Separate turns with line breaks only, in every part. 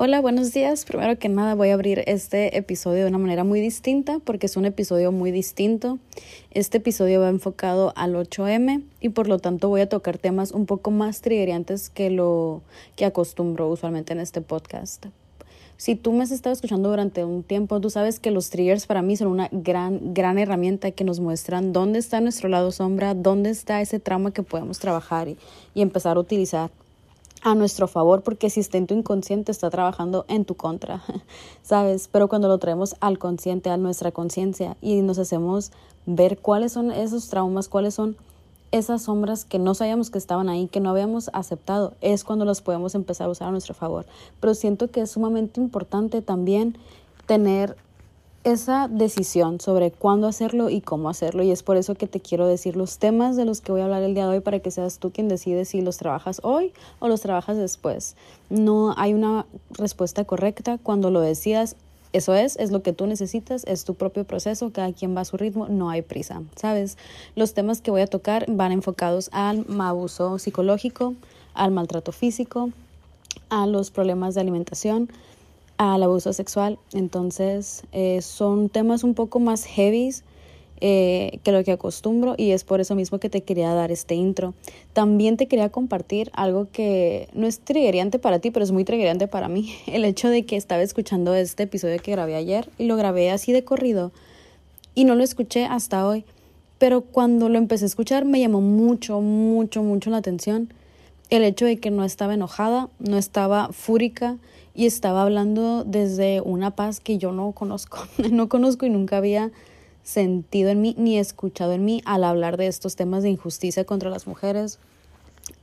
Hola, buenos días. Primero que nada voy a abrir este episodio de una manera muy distinta porque es un episodio muy distinto. Este episodio va enfocado al 8M y por lo tanto voy a tocar temas un poco más triggeriantes que lo que acostumbro usualmente en este podcast. Si tú me has estado escuchando durante un tiempo, tú sabes que los triggers para mí son una gran, gran herramienta que nos muestran dónde está nuestro lado sombra, dónde está ese trauma que podemos trabajar y, y empezar a utilizar a nuestro favor porque si está en tu inconsciente está trabajando en tu contra, ¿sabes? Pero cuando lo traemos al consciente, a nuestra conciencia y nos hacemos ver cuáles son esos traumas, cuáles son esas sombras que no sabíamos que estaban ahí, que no habíamos aceptado, es cuando los podemos empezar a usar a nuestro favor. Pero siento que es sumamente importante también tener esa decisión sobre cuándo hacerlo y cómo hacerlo. Y es por eso que te quiero decir los temas de los que voy a hablar el día de hoy para que seas tú quien decide si los trabajas hoy o los trabajas después. No hay una respuesta correcta. Cuando lo decidas, eso es, es lo que tú necesitas, es tu propio proceso, cada quien va a su ritmo, no hay prisa, ¿sabes? Los temas que voy a tocar van enfocados al abuso psicológico, al maltrato físico, a los problemas de alimentación, al abuso sexual. Entonces, eh, son temas un poco más heavies eh, que lo que acostumbro y es por eso mismo que te quería dar este intro. También te quería compartir algo que no es triggeriante para ti, pero es muy triggeriante para mí. El hecho de que estaba escuchando este episodio que grabé ayer y lo grabé así de corrido y no lo escuché hasta hoy. Pero cuando lo empecé a escuchar me llamó mucho, mucho, mucho la atención el hecho de que no estaba enojada, no estaba fúrica, y estaba hablando desde una paz que yo no conozco, no conozco y nunca había sentido en mí ni escuchado en mí al hablar de estos temas de injusticia contra las mujeres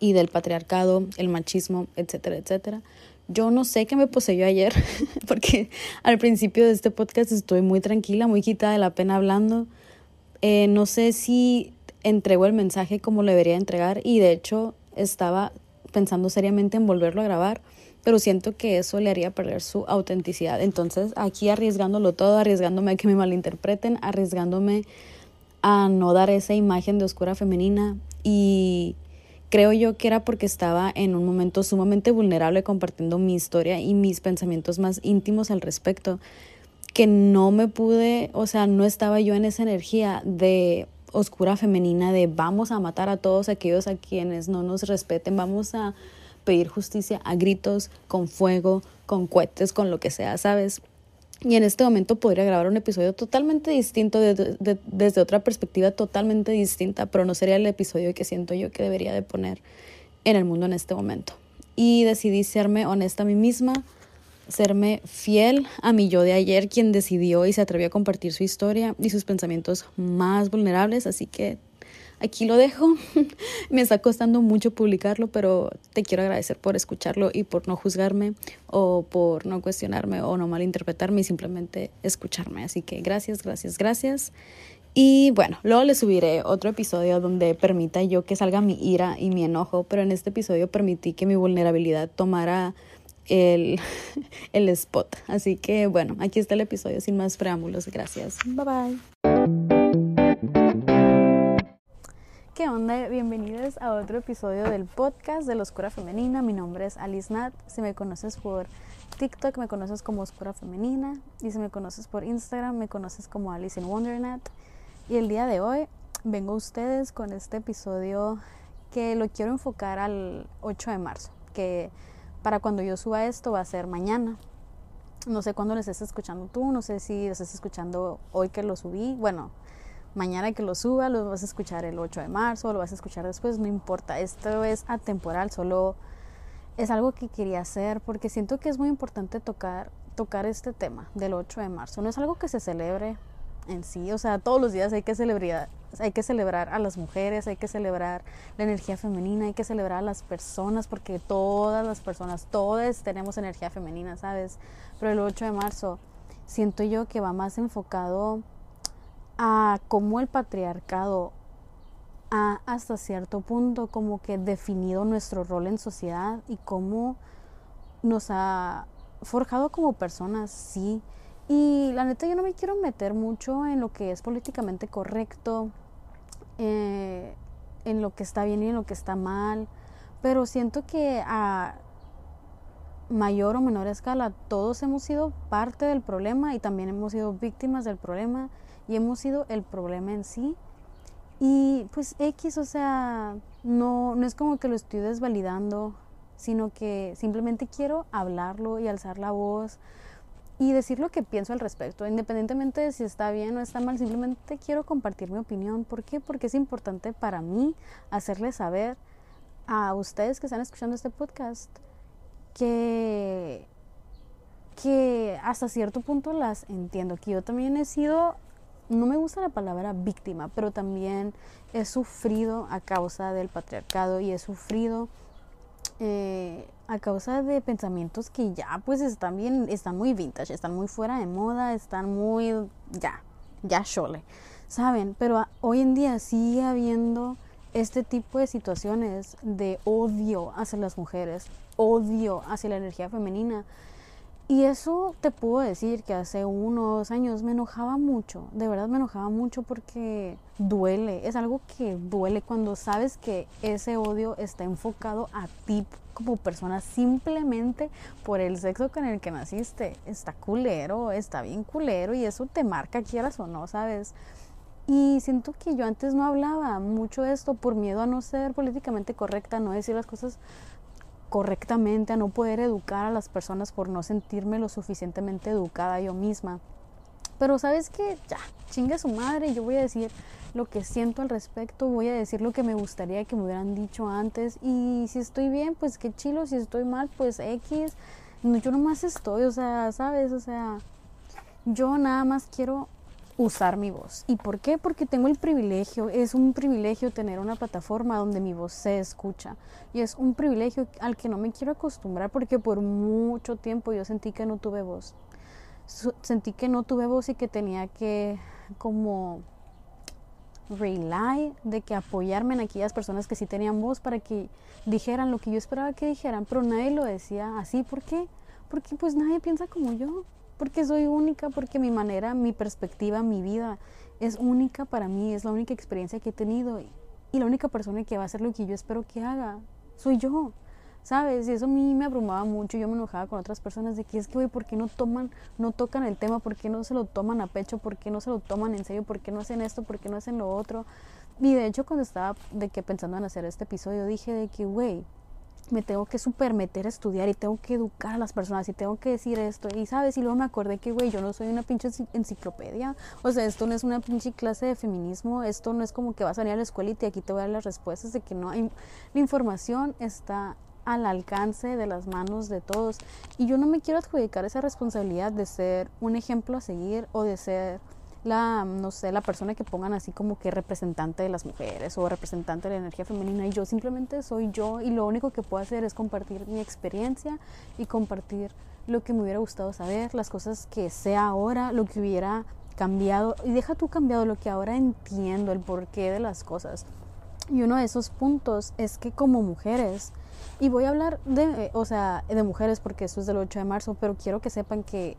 y del patriarcado, el machismo, etcétera, etcétera. Yo no sé qué me poseyó ayer, porque al principio de este podcast estoy muy tranquila, muy quitada de la pena hablando. Eh, no sé si entrego el mensaje como lo debería entregar y de hecho estaba pensando seriamente en volverlo a grabar pero siento que eso le haría perder su autenticidad. Entonces, aquí arriesgándolo todo, arriesgándome a que me malinterpreten, arriesgándome a no dar esa imagen de oscura femenina y creo yo que era porque estaba en un momento sumamente vulnerable compartiendo mi historia y mis pensamientos más íntimos al respecto, que no me pude, o sea, no estaba yo en esa energía de oscura femenina de vamos a matar a todos aquellos a quienes no nos respeten, vamos a pedir justicia a gritos, con fuego, con cohetes, con lo que sea, ¿sabes? Y en este momento podría grabar un episodio totalmente distinto, desde otra perspectiva totalmente distinta, pero no sería el episodio que siento yo que debería de poner en el mundo en este momento. Y decidí serme honesta a mí misma, serme fiel a mi yo de ayer, quien decidió y se atrevió a compartir su historia y sus pensamientos más vulnerables, así que aquí lo dejo. Me está costando mucho publicarlo, pero te quiero agradecer por escucharlo y por no juzgarme o por no cuestionarme o no malinterpretarme y simplemente escucharme. Así que gracias, gracias, gracias. Y bueno, luego le subiré otro episodio donde permita yo que salga mi ira y mi enojo, pero en este episodio permití que mi vulnerabilidad tomara el, el spot. Así que bueno, aquí está el episodio sin más preámbulos. Gracias. Bye bye. ¿Qué onda? Bienvenidos a otro episodio del podcast de la Oscura Femenina. Mi nombre es Alice Nat. Si me conoces por TikTok, me conoces como Oscura Femenina. Y si me conoces por Instagram, me conoces como Alice in Wondernat. Y el día de hoy vengo a ustedes con este episodio que lo quiero enfocar al 8 de marzo. Que para cuando yo suba esto va a ser mañana. No sé cuándo lo estés escuchando tú, no sé si lo estás escuchando hoy que lo subí. Bueno, mañana que lo suba, lo vas a escuchar el 8 de marzo, lo vas a escuchar después, no importa, esto es atemporal, solo es algo que quería hacer porque siento que es muy importante tocar, tocar este tema del 8 de marzo. No es algo que se celebre en sí, o sea, todos los días hay que celebrar, hay que celebrar a las mujeres, hay que celebrar la energía femenina, hay que celebrar a las personas porque todas las personas, todas tenemos energía femenina, ¿sabes? Pero el 8 de marzo siento yo que va más enfocado a cómo el patriarcado ha hasta cierto punto como que definido nuestro rol en sociedad y cómo nos ha forjado como personas, sí. Y la neta yo no me quiero meter mucho en lo que es políticamente correcto, eh, en lo que está bien y en lo que está mal, pero siento que a mayor o menor escala, todos hemos sido parte del problema y también hemos sido víctimas del problema y hemos sido el problema en sí. Y pues X, o sea, no, no es como que lo estoy desvalidando, sino que simplemente quiero hablarlo y alzar la voz y decir lo que pienso al respecto, independientemente de si está bien o está mal, simplemente quiero compartir mi opinión. ¿Por qué? Porque es importante para mí hacerles saber a ustedes que están escuchando este podcast que, que hasta cierto punto las entiendo, que yo también he sido, no me gusta la palabra víctima, pero también he sufrido a causa del patriarcado y he sufrido eh, a causa de pensamientos que ya pues están bien, están muy vintage, están muy fuera de moda, están muy ya, ya chole, ¿saben? Pero hoy en día sigue habiendo este tipo de situaciones de odio hacia las mujeres, odio hacia la energía femenina, y eso te puedo decir que hace unos años me enojaba mucho, de verdad me enojaba mucho porque duele, es algo que duele cuando sabes que ese odio está enfocado a ti como persona simplemente por el sexo con el que naciste. Está culero, está bien culero y eso te marca quieras o no, ¿sabes? Y siento que yo antes no hablaba mucho de esto por miedo a no ser políticamente correcta, no decir las cosas correctamente, a no poder educar a las personas por no sentirme lo suficientemente educada yo misma. Pero sabes que ya, chinga su madre, yo voy a decir lo que siento al respecto, voy a decir lo que me gustaría que me hubieran dicho antes y si estoy bien, pues qué chilo, si estoy mal, pues X. No, yo nomás estoy, o sea, sabes, o sea, yo nada más quiero usar mi voz. ¿Y por qué? Porque tengo el privilegio, es un privilegio tener una plataforma donde mi voz se escucha. Y es un privilegio al que no me quiero acostumbrar porque por mucho tiempo yo sentí que no tuve voz. Sentí que no tuve voz y que tenía que como rely de que apoyarme en aquellas personas que sí tenían voz para que dijeran lo que yo esperaba que dijeran, pero nadie lo decía así. ¿Por qué? Porque pues nadie piensa como yo porque soy única, porque mi manera, mi perspectiva, mi vida es única para mí, es la única experiencia que he tenido y la única persona que va a hacer lo que yo espero que haga soy yo. ¿Sabes? Y eso a mí me abrumaba mucho. Yo me enojaba con otras personas de que es que, güey, ¿por qué no toman, no tocan el tema? ¿Por qué no se lo toman a pecho? ¿Por qué no se lo toman en serio? ¿Por qué no hacen esto? ¿Por qué no hacen lo otro? Y de hecho, cuando estaba de que pensando en hacer este episodio, dije de que, güey, me tengo que super meter a estudiar y tengo que educar a las personas y tengo que decir esto. Y sabes, y luego me acordé que, güey, yo no soy una pinche enciclopedia. O sea, esto no es una pinche clase de feminismo. Esto no es como que vas a venir a la escuela y te, aquí te voy a dar las respuestas de que no hay. La información está al alcance de las manos de todos. Y yo no me quiero adjudicar esa responsabilidad de ser un ejemplo a seguir o de ser la, no sé, la persona que pongan así como que representante de las mujeres o representante de la energía femenina y yo simplemente soy yo y lo único que puedo hacer es compartir mi experiencia y compartir lo que me hubiera gustado saber, las cosas que sé ahora, lo que hubiera cambiado y deja tú cambiado lo que ahora entiendo, el porqué de las cosas. Y uno de esos puntos es que como mujeres, y voy a hablar de, o sea, de mujeres porque eso es del 8 de marzo, pero quiero que sepan que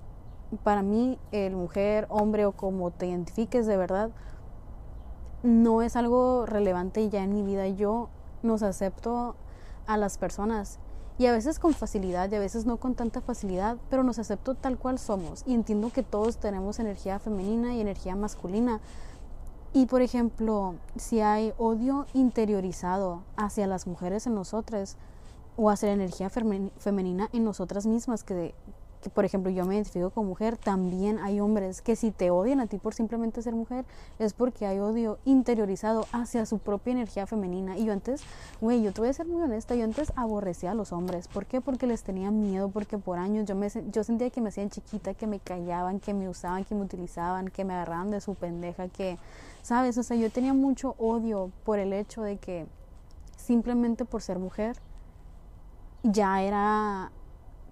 para mí, el mujer, hombre o como te identifiques de verdad, no es algo relevante ya en mi vida. Yo nos acepto a las personas y a veces con facilidad y a veces no con tanta facilidad, pero nos acepto tal cual somos y entiendo que todos tenemos energía femenina y energía masculina. Y por ejemplo, si hay odio interiorizado hacia las mujeres en nosotras o hacia la energía femenina en nosotras mismas, que por ejemplo yo me identifico como mujer, también hay hombres que si te odian a ti por simplemente ser mujer, es porque hay odio interiorizado hacia su propia energía femenina. Y yo antes, güey, yo te voy a ser muy honesta, yo antes aborrecía a los hombres. ¿Por qué? Porque les tenía miedo, porque por años yo, me, yo sentía que me hacían chiquita, que me callaban, que me usaban, que me utilizaban, que me agarraban de su pendeja, que, ¿sabes? O sea, yo tenía mucho odio por el hecho de que simplemente por ser mujer ya era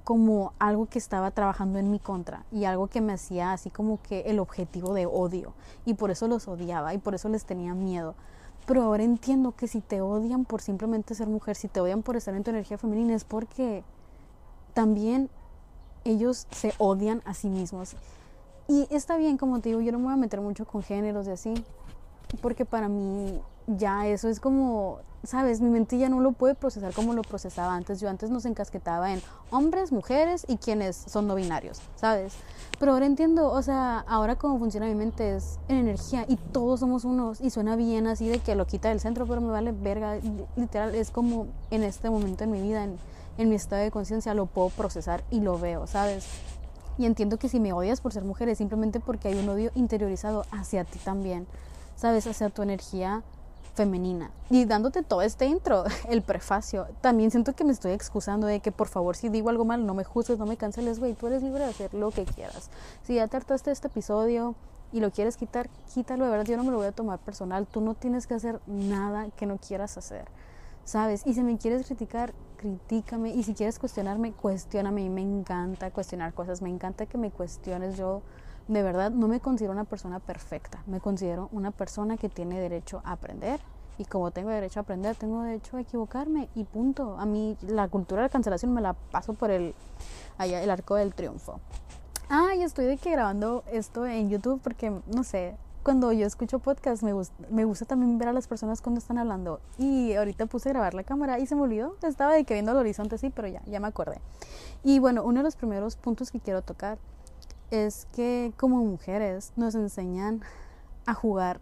como algo que estaba trabajando en mi contra y algo que me hacía así como que el objetivo de odio y por eso los odiaba y por eso les tenía miedo. Pero ahora entiendo que si te odian por simplemente ser mujer, si te odian por estar en tu energía femenina es porque también ellos se odian a sí mismos. Y está bien, como te digo, yo no me voy a meter mucho con géneros y así, porque para mí ya eso es como sabes, mi mente no lo puede procesar como lo procesaba antes. Yo antes nos encasquetaba en hombres, mujeres y quienes son no binarios, ¿sabes? Pero ahora entiendo, o sea, ahora cómo funciona mi mente es en energía y todos somos unos y suena bien así de que lo quita del centro, pero me vale verga. Literal, es como en este momento en mi vida, en mi estado de conciencia, lo puedo procesar y lo veo, ¿sabes? Y entiendo que si me odias por ser mujer es simplemente porque hay un odio interiorizado hacia ti también, ¿sabes? Hacia tu energía femenina. Y dándote todo este intro, el prefacio, también siento que me estoy excusando de que por favor si digo algo mal no me juzgues, no me canceles, güey, tú eres libre de hacer lo que quieras. Si ya trataste este episodio y lo quieres quitar, quítalo, de verdad yo no me lo voy a tomar personal, tú no tienes que hacer nada que no quieras hacer. ¿Sabes? Y si me quieres criticar, critícame. Y si quieres cuestionarme, cuestioname. Y me encanta cuestionar cosas. Me encanta que me cuestiones. Yo de verdad no me considero una persona perfecta, me considero una persona que tiene derecho a aprender y como tengo derecho a aprender, tengo derecho a equivocarme y punto. A mí la cultura de cancelación me la paso por el allá el arco del triunfo. Ah, y estoy de que grabando esto en YouTube porque no sé, cuando yo escucho podcast me gusta, me gusta también ver a las personas cuando están hablando. Y ahorita puse a grabar la cámara y se me olvidó. Estaba de que viendo el horizonte, sí, pero ya, ya me acordé. Y bueno, uno de los primeros puntos que quiero tocar es que como mujeres nos enseñan a jugar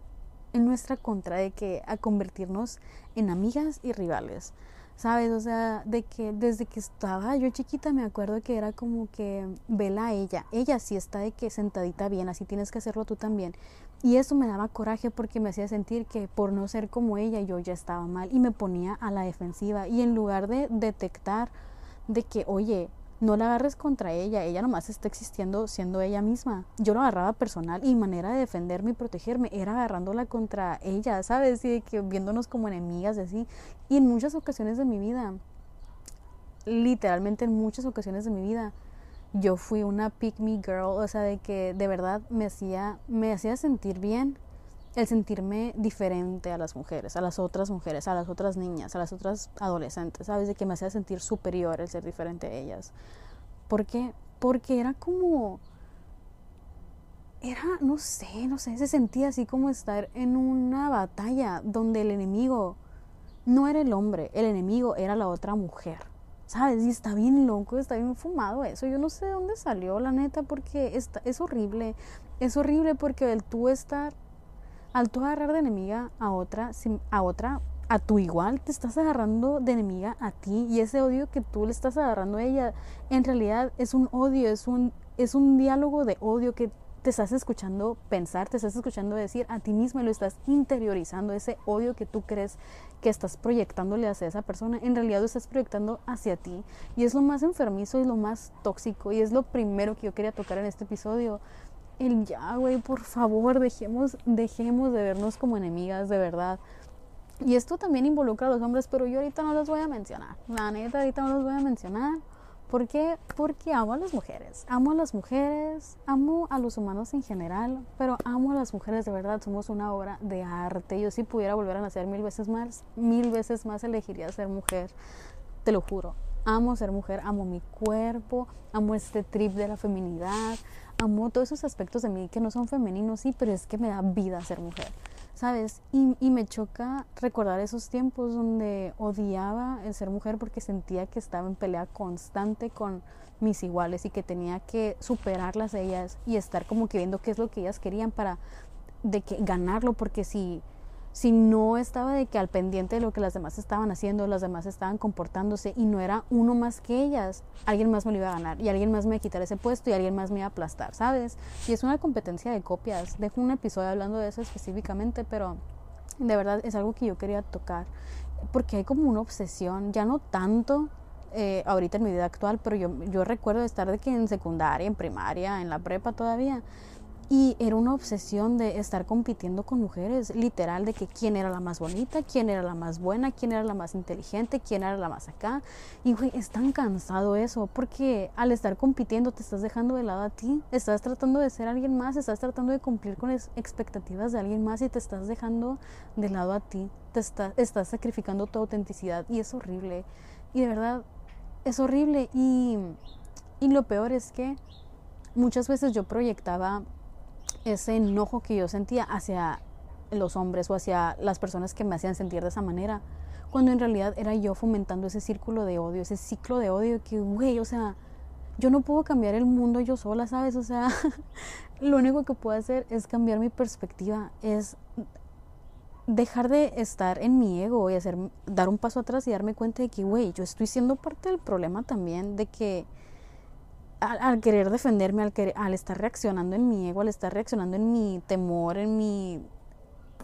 en nuestra contra, de que a convertirnos en amigas y rivales. ¿Sabes? O sea, de que desde que estaba yo chiquita me acuerdo que era como que vela a ella. Ella sí está de que sentadita bien, así tienes que hacerlo tú también. Y eso me daba coraje porque me hacía sentir que por no ser como ella yo ya estaba mal y me ponía a la defensiva. Y en lugar de detectar de que, oye, no la agarres contra ella, ella nomás está existiendo siendo ella misma. Yo lo agarraba personal y manera de defenderme y protegerme era agarrándola contra ella, ¿sabes? Y que viéndonos como enemigas así. Y en muchas ocasiones de mi vida, literalmente en muchas ocasiones de mi vida, yo fui una pick me girl, o sea, de que de verdad me hacía, me hacía sentir bien el sentirme diferente a las mujeres, a las otras mujeres, a las otras niñas, a las otras adolescentes, ¿sabes? De que me hacía sentir superior el ser diferente a ellas. ¿Por qué? Porque era como... Era, no sé, no sé, se sentía así como estar en una batalla donde el enemigo no era el hombre, el enemigo era la otra mujer. ¿Sabes? Y está bien loco, está bien fumado eso. Yo no sé de dónde salió, la neta, porque está, es horrible. Es horrible porque el tú estar al tú agarrar de enemiga a otra, a otra, a tu igual, te estás agarrando de enemiga a ti y ese odio que tú le estás agarrando a ella, en realidad es un odio, es un, es un diálogo de odio que te estás escuchando pensar, te estás escuchando decir a ti mismo y lo estás interiorizando, ese odio que tú crees que estás proyectándole hacia esa persona, en realidad lo estás proyectando hacia ti. Y es lo más enfermizo y lo más tóxico y es lo primero que yo quería tocar en este episodio, el ya, güey, por favor, dejemos, dejemos de vernos como enemigas, de verdad. Y esto también involucra a los hombres, pero yo ahorita no los voy a mencionar. La neta, ahorita no los voy a mencionar. ¿Por qué? Porque amo a las mujeres. Amo a las mujeres, amo a los humanos en general, pero amo a las mujeres de verdad. Somos una obra de arte. Yo si pudiera volver a nacer mil veces más, mil veces más elegiría ser mujer. Te lo juro. Amo ser mujer, amo mi cuerpo, amo este trip de la feminidad, amo todos esos aspectos de mí que no son femeninos, sí, pero es que me da vida ser mujer, ¿sabes? Y, y me choca recordar esos tiempos donde odiaba el ser mujer porque sentía que estaba en pelea constante con mis iguales y que tenía que superarlas ellas y estar como que viendo qué es lo que ellas querían para de que ganarlo porque si si no estaba de que al pendiente de lo que las demás estaban haciendo, las demás estaban comportándose y no era uno más que ellas, alguien más me lo iba a ganar y alguien más me iba a quitar ese puesto y alguien más me iba a aplastar, ¿sabes? Y es una competencia de copias. Dejo un episodio hablando de eso específicamente, pero de verdad es algo que yo quería tocar porque hay como una obsesión, ya no tanto eh, ahorita en mi vida actual, pero yo, yo recuerdo estar de que en secundaria, en primaria, en la prepa todavía, y era una obsesión de estar compitiendo con mujeres, literal, de que quién era la más bonita, quién era la más buena, quién era la más inteligente, quién era la más acá. Y güey, es tan cansado eso, porque al estar compitiendo te estás dejando de lado a ti, estás tratando de ser alguien más, estás tratando de cumplir con las expectativas de alguien más y te estás dejando de lado a ti, te estás sacrificando tu autenticidad y es horrible. Y de verdad, es horrible. Y, y lo peor es que muchas veces yo proyectaba ese enojo que yo sentía hacia los hombres o hacia las personas que me hacían sentir de esa manera. Cuando en realidad era yo fomentando ese círculo de odio, ese ciclo de odio que, güey, o sea, yo no puedo cambiar el mundo yo sola, ¿sabes? O sea, lo único que puedo hacer es cambiar mi perspectiva, es dejar de estar en mi ego y hacer, dar un paso atrás y darme cuenta de que, güey, yo estoy siendo parte del problema también, de que al, querer defenderme, al, estar reaccionando en mi ego, al estar reaccionando en mi temor, en mi,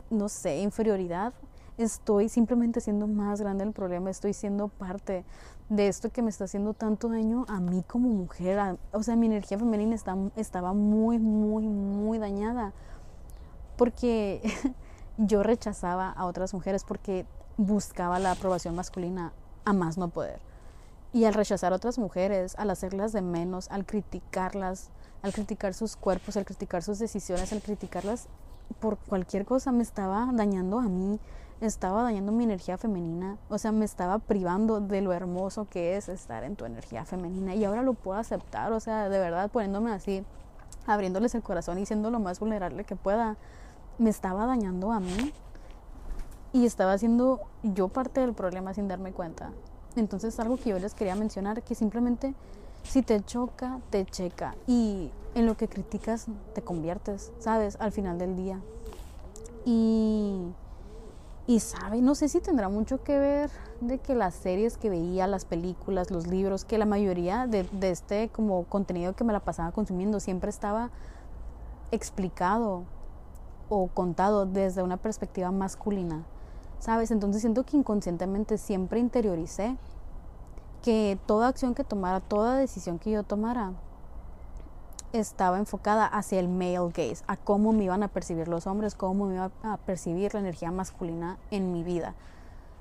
no sé, inferioridad, estoy simplemente siendo más grande el problema, estoy siendo parte de esto que me está haciendo tanto daño a mí como mujer. o sea, mi energía femenina está, estaba muy, muy, muy dañada porque yo rechazaba a otras mujeres porque buscaba la aprobación masculina a más no poder. Y al rechazar a otras mujeres, al hacerlas de menos, al criticarlas, al criticar sus cuerpos, al criticar sus decisiones, al criticarlas por cualquier cosa, me estaba dañando a mí, estaba dañando mi energía femenina, o sea, me estaba privando de lo hermoso que es estar en tu energía femenina y ahora lo puedo aceptar, o sea, de verdad poniéndome así, abriéndoles el corazón y siendo lo más vulnerable que pueda, me estaba dañando a mí y estaba siendo yo parte del problema sin darme cuenta. Entonces algo que yo les quería mencionar, que simplemente si te choca, te checa. Y en lo que criticas te conviertes, ¿sabes? Al final del día. Y, y sabe, no sé si tendrá mucho que ver de que las series que veía, las películas, los libros, que la mayoría de, de este como contenido que me la pasaba consumiendo siempre estaba explicado o contado desde una perspectiva masculina. ¿Sabes? Entonces siento que inconscientemente siempre interioricé que toda acción que tomara, toda decisión que yo tomara, estaba enfocada hacia el male gaze, a cómo me iban a percibir los hombres, cómo me iba a percibir la energía masculina en mi vida,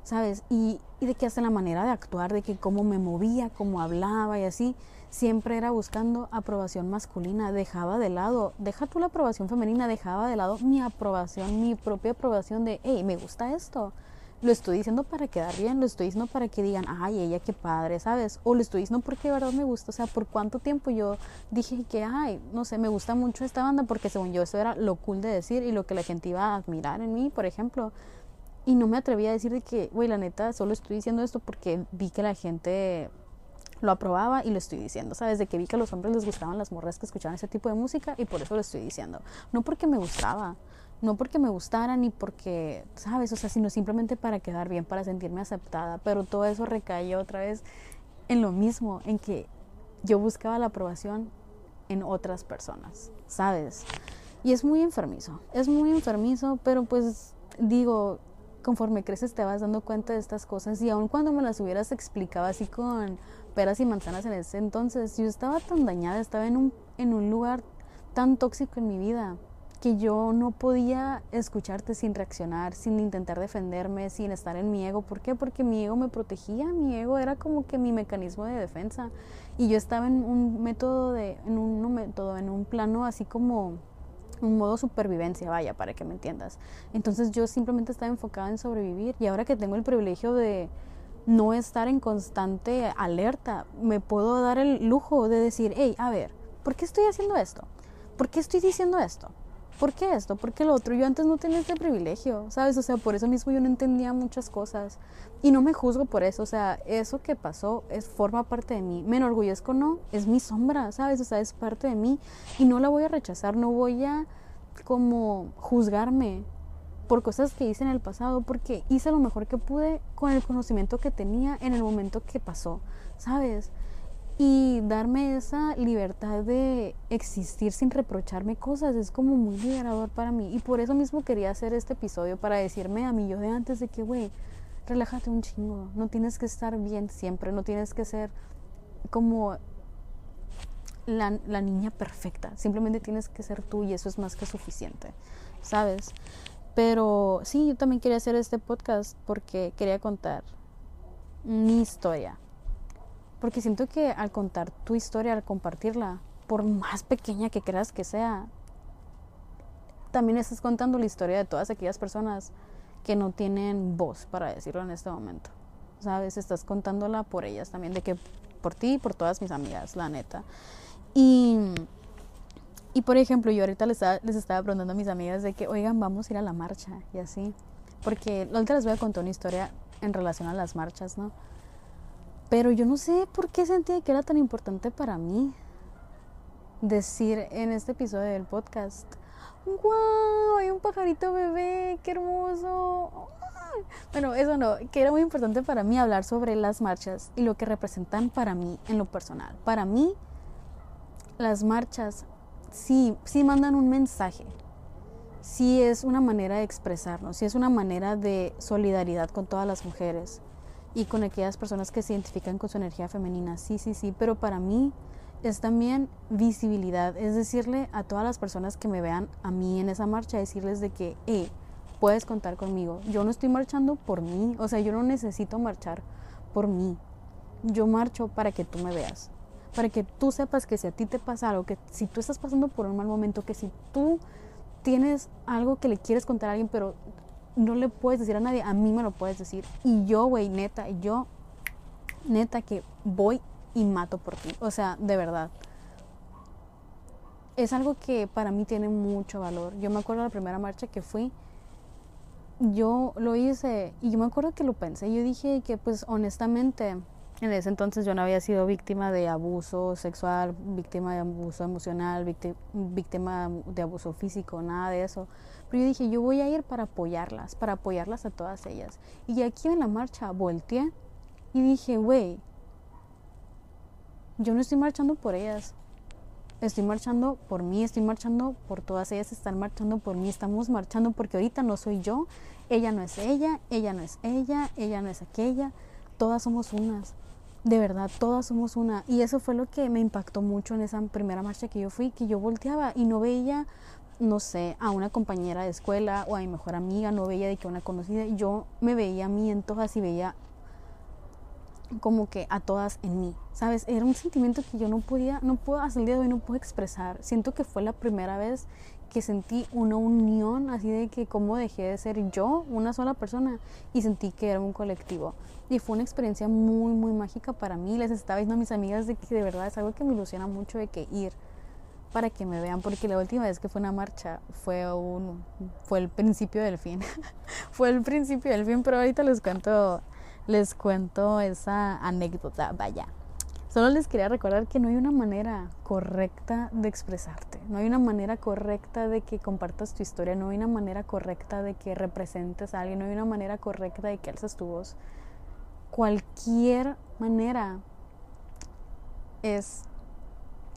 ¿sabes? Y, de que hasta la manera de actuar, de que cómo me movía, cómo hablaba y así, siempre era buscando aprobación masculina, dejaba de lado, deja tú la aprobación femenina, dejaba de lado mi aprobación, mi propia aprobación de, hey, me gusta esto. Lo estoy diciendo para quedar bien, lo estoy diciendo para que digan, ay, ella qué padre, ¿sabes? O lo estoy diciendo porque de verdad me gusta, o sea, por cuánto tiempo yo dije que, ay, no sé, me gusta mucho esta banda porque según yo eso era lo cool de decir y lo que la gente iba a admirar en mí, por ejemplo. Y no me atreví a decir de que, güey, la neta, solo estoy diciendo esto porque vi que la gente lo aprobaba y lo estoy diciendo, ¿sabes? De que vi que a los hombres les gustaban las morras que escuchaban ese tipo de música y por eso lo estoy diciendo. No porque me gustaba, no porque me gustara ni porque, ¿sabes? O sea, sino simplemente para quedar bien, para sentirme aceptada. Pero todo eso recayó otra vez en lo mismo, en que yo buscaba la aprobación en otras personas, ¿sabes? Y es muy enfermizo, es muy enfermizo, pero pues digo, conforme creces te vas dando cuenta de estas cosas y aun cuando me las hubieras explicado así con peras y manzanas en ese entonces, yo estaba tan dañada, estaba en un, en un lugar tan tóxico en mi vida que yo no podía escucharte sin reaccionar, sin intentar defenderme, sin estar en mi ego. ¿Por qué? Porque mi ego me protegía, mi ego era como que mi mecanismo de defensa. Y yo estaba en un método de, en un método, en un plano así como un modo supervivencia, vaya, para que me entiendas. Entonces yo simplemente estaba enfocada en sobrevivir y ahora que tengo el privilegio de no estar en constante alerta, me puedo dar el lujo de decir, hey, a ver, ¿por qué estoy haciendo esto? ¿Por qué estoy diciendo esto? ¿Por qué esto? ¿Por qué lo otro? Yo antes no tenía este privilegio, ¿sabes? O sea, por eso mismo yo no entendía muchas cosas. Y no me juzgo por eso, o sea, eso que pasó es forma parte de mí. Me enorgullezco, no, es mi sombra, ¿sabes? O sea, es parte de mí y no la voy a rechazar, no voy a como juzgarme por cosas que hice en el pasado, porque hice lo mejor que pude con el conocimiento que tenía en el momento que pasó, ¿sabes? Y darme esa libertad de existir sin reprocharme cosas es como muy liberador para mí. Y por eso mismo quería hacer este episodio, para decirme a mí yo de antes de que, güey, relájate un chingo, no tienes que estar bien siempre, no tienes que ser como la, la niña perfecta, simplemente tienes que ser tú y eso es más que suficiente, ¿sabes? Pero sí, yo también quería hacer este podcast porque quería contar mi historia. Porque siento que al contar tu historia, al compartirla, por más pequeña que creas que sea, también estás contando la historia de todas aquellas personas que no tienen voz para decirlo en este momento. ¿Sabes? Estás contándola por ellas también, de que por ti y por todas mis amigas, la neta. Y Y por ejemplo, yo ahorita les estaba, les estaba preguntando a mis amigas de que, oigan, vamos a ir a la marcha y así. Porque ahorita les voy a contar una historia en relación a las marchas, ¿no? Pero yo no sé por qué sentía que era tan importante para mí decir en este episodio del podcast, ¡Wow! Hay un pajarito bebé, qué hermoso. Bueno, eso no, que era muy importante para mí hablar sobre las marchas y lo que representan para mí en lo personal. Para mí, las marchas sí, sí mandan un mensaje, sí es una manera de expresarnos, sí es una manera de solidaridad con todas las mujeres y con aquellas personas que se identifican con su energía femenina, sí, sí, sí, pero para mí es también visibilidad, es decirle a todas las personas que me vean a mí en esa marcha, decirles de que, hey, puedes contar conmigo, yo no estoy marchando por mí, o sea, yo no necesito marchar por mí, yo marcho para que tú me veas, para que tú sepas que si a ti te pasa algo, que si tú estás pasando por un mal momento, que si tú tienes algo que le quieres contar a alguien, pero no le puedes decir a nadie, a mí me lo puedes decir. Y yo, güey, neta, yo, neta, que voy y mato por ti. O sea, de verdad. Es algo que para mí tiene mucho valor. Yo me acuerdo de la primera marcha que fui, yo lo hice y yo me acuerdo que lo pensé. Yo dije que pues honestamente en ese entonces yo no había sido víctima de abuso sexual, víctima de abuso emocional, víctima de abuso físico, nada de eso. Pero yo dije, yo voy a ir para apoyarlas, para apoyarlas a todas ellas. Y aquí en la marcha volteé y dije, güey, yo no estoy marchando por ellas. Estoy marchando por mí, estoy marchando por todas ellas, están marchando por mí, estamos marchando porque ahorita no soy yo, ella no es ella, ella no es ella, ella no es aquella, todas somos unas de verdad, todas somos una. Y eso fue lo que me impactó mucho en esa primera marcha que yo fui, que yo volteaba y no veía, no sé, a una compañera de escuela o a mi mejor amiga, no veía de que una conocida. Yo me veía a mí en todas y veía como que a todas en mí, ¿sabes? Era un sentimiento que yo no podía, no puedo, hasta el día de hoy no puedo expresar. Siento que fue la primera vez que sentí una unión, así de que como dejé de ser yo, una sola persona, y sentí que era un colectivo. Y fue una experiencia muy, muy mágica para mí. Les estaba diciendo a mis amigas de que de verdad es algo que me ilusiona mucho de que ir para que me vean, porque la última vez que fue una marcha fue un fue el principio del fin. fue el principio del fin, pero ahorita les cuento les cuento esa anécdota, vaya. Solo les quería recordar que no hay una manera correcta de expresarte, no hay una manera correcta de que compartas tu historia, no hay una manera correcta de que representes a alguien, no hay una manera correcta de que alzas tu voz cualquier manera es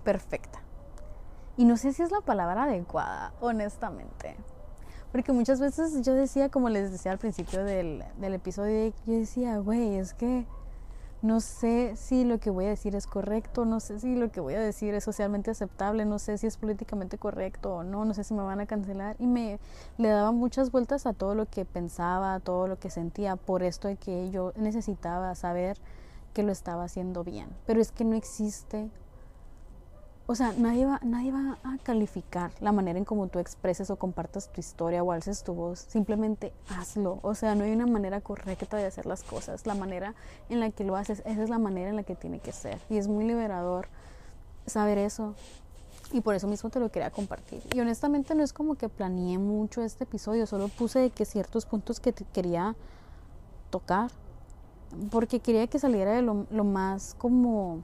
perfecta. Y no sé si es la palabra adecuada, honestamente. Porque muchas veces yo decía, como les decía al principio del, del episodio, yo decía, güey, es que no sé si lo que voy a decir es correcto, no sé si lo que voy a decir es socialmente aceptable, no sé si es políticamente correcto o no, no sé si me van a cancelar. Y me le daba muchas vueltas a todo lo que pensaba, a todo lo que sentía, por esto de que yo necesitaba saber que lo estaba haciendo bien. Pero es que no existe o sea, nadie va, nadie va a calificar la manera en cómo tú expreses o compartas tu historia o alces tu voz. Simplemente hazlo. O sea, no hay una manera correcta de hacer las cosas. La manera en la que lo haces, esa es la manera en la que tiene que ser. Y es muy liberador saber eso. Y por eso mismo te lo quería compartir. Y honestamente no es como que planeé mucho este episodio, solo puse de que ciertos puntos que quería tocar. Porque quería que saliera de lo, lo más como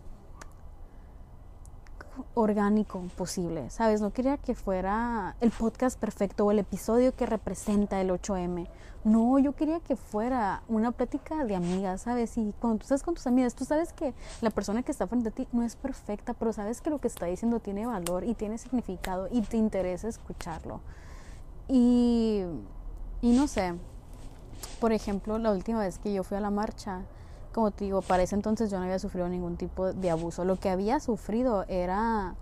orgánico posible, ¿sabes? No quería que fuera el podcast perfecto o el episodio que representa el 8M. No, yo quería que fuera una plática de amigas, ¿sabes? Y cuando tú estás con tus amigas, tú sabes que la persona que está frente a ti no es perfecta, pero sabes que lo que está diciendo tiene valor y tiene significado y te interesa escucharlo. Y, y no sé, por ejemplo, la última vez que yo fui a la marcha, como te digo, para ese entonces yo no había sufrido ningún tipo de abuso. Lo que había sufrido era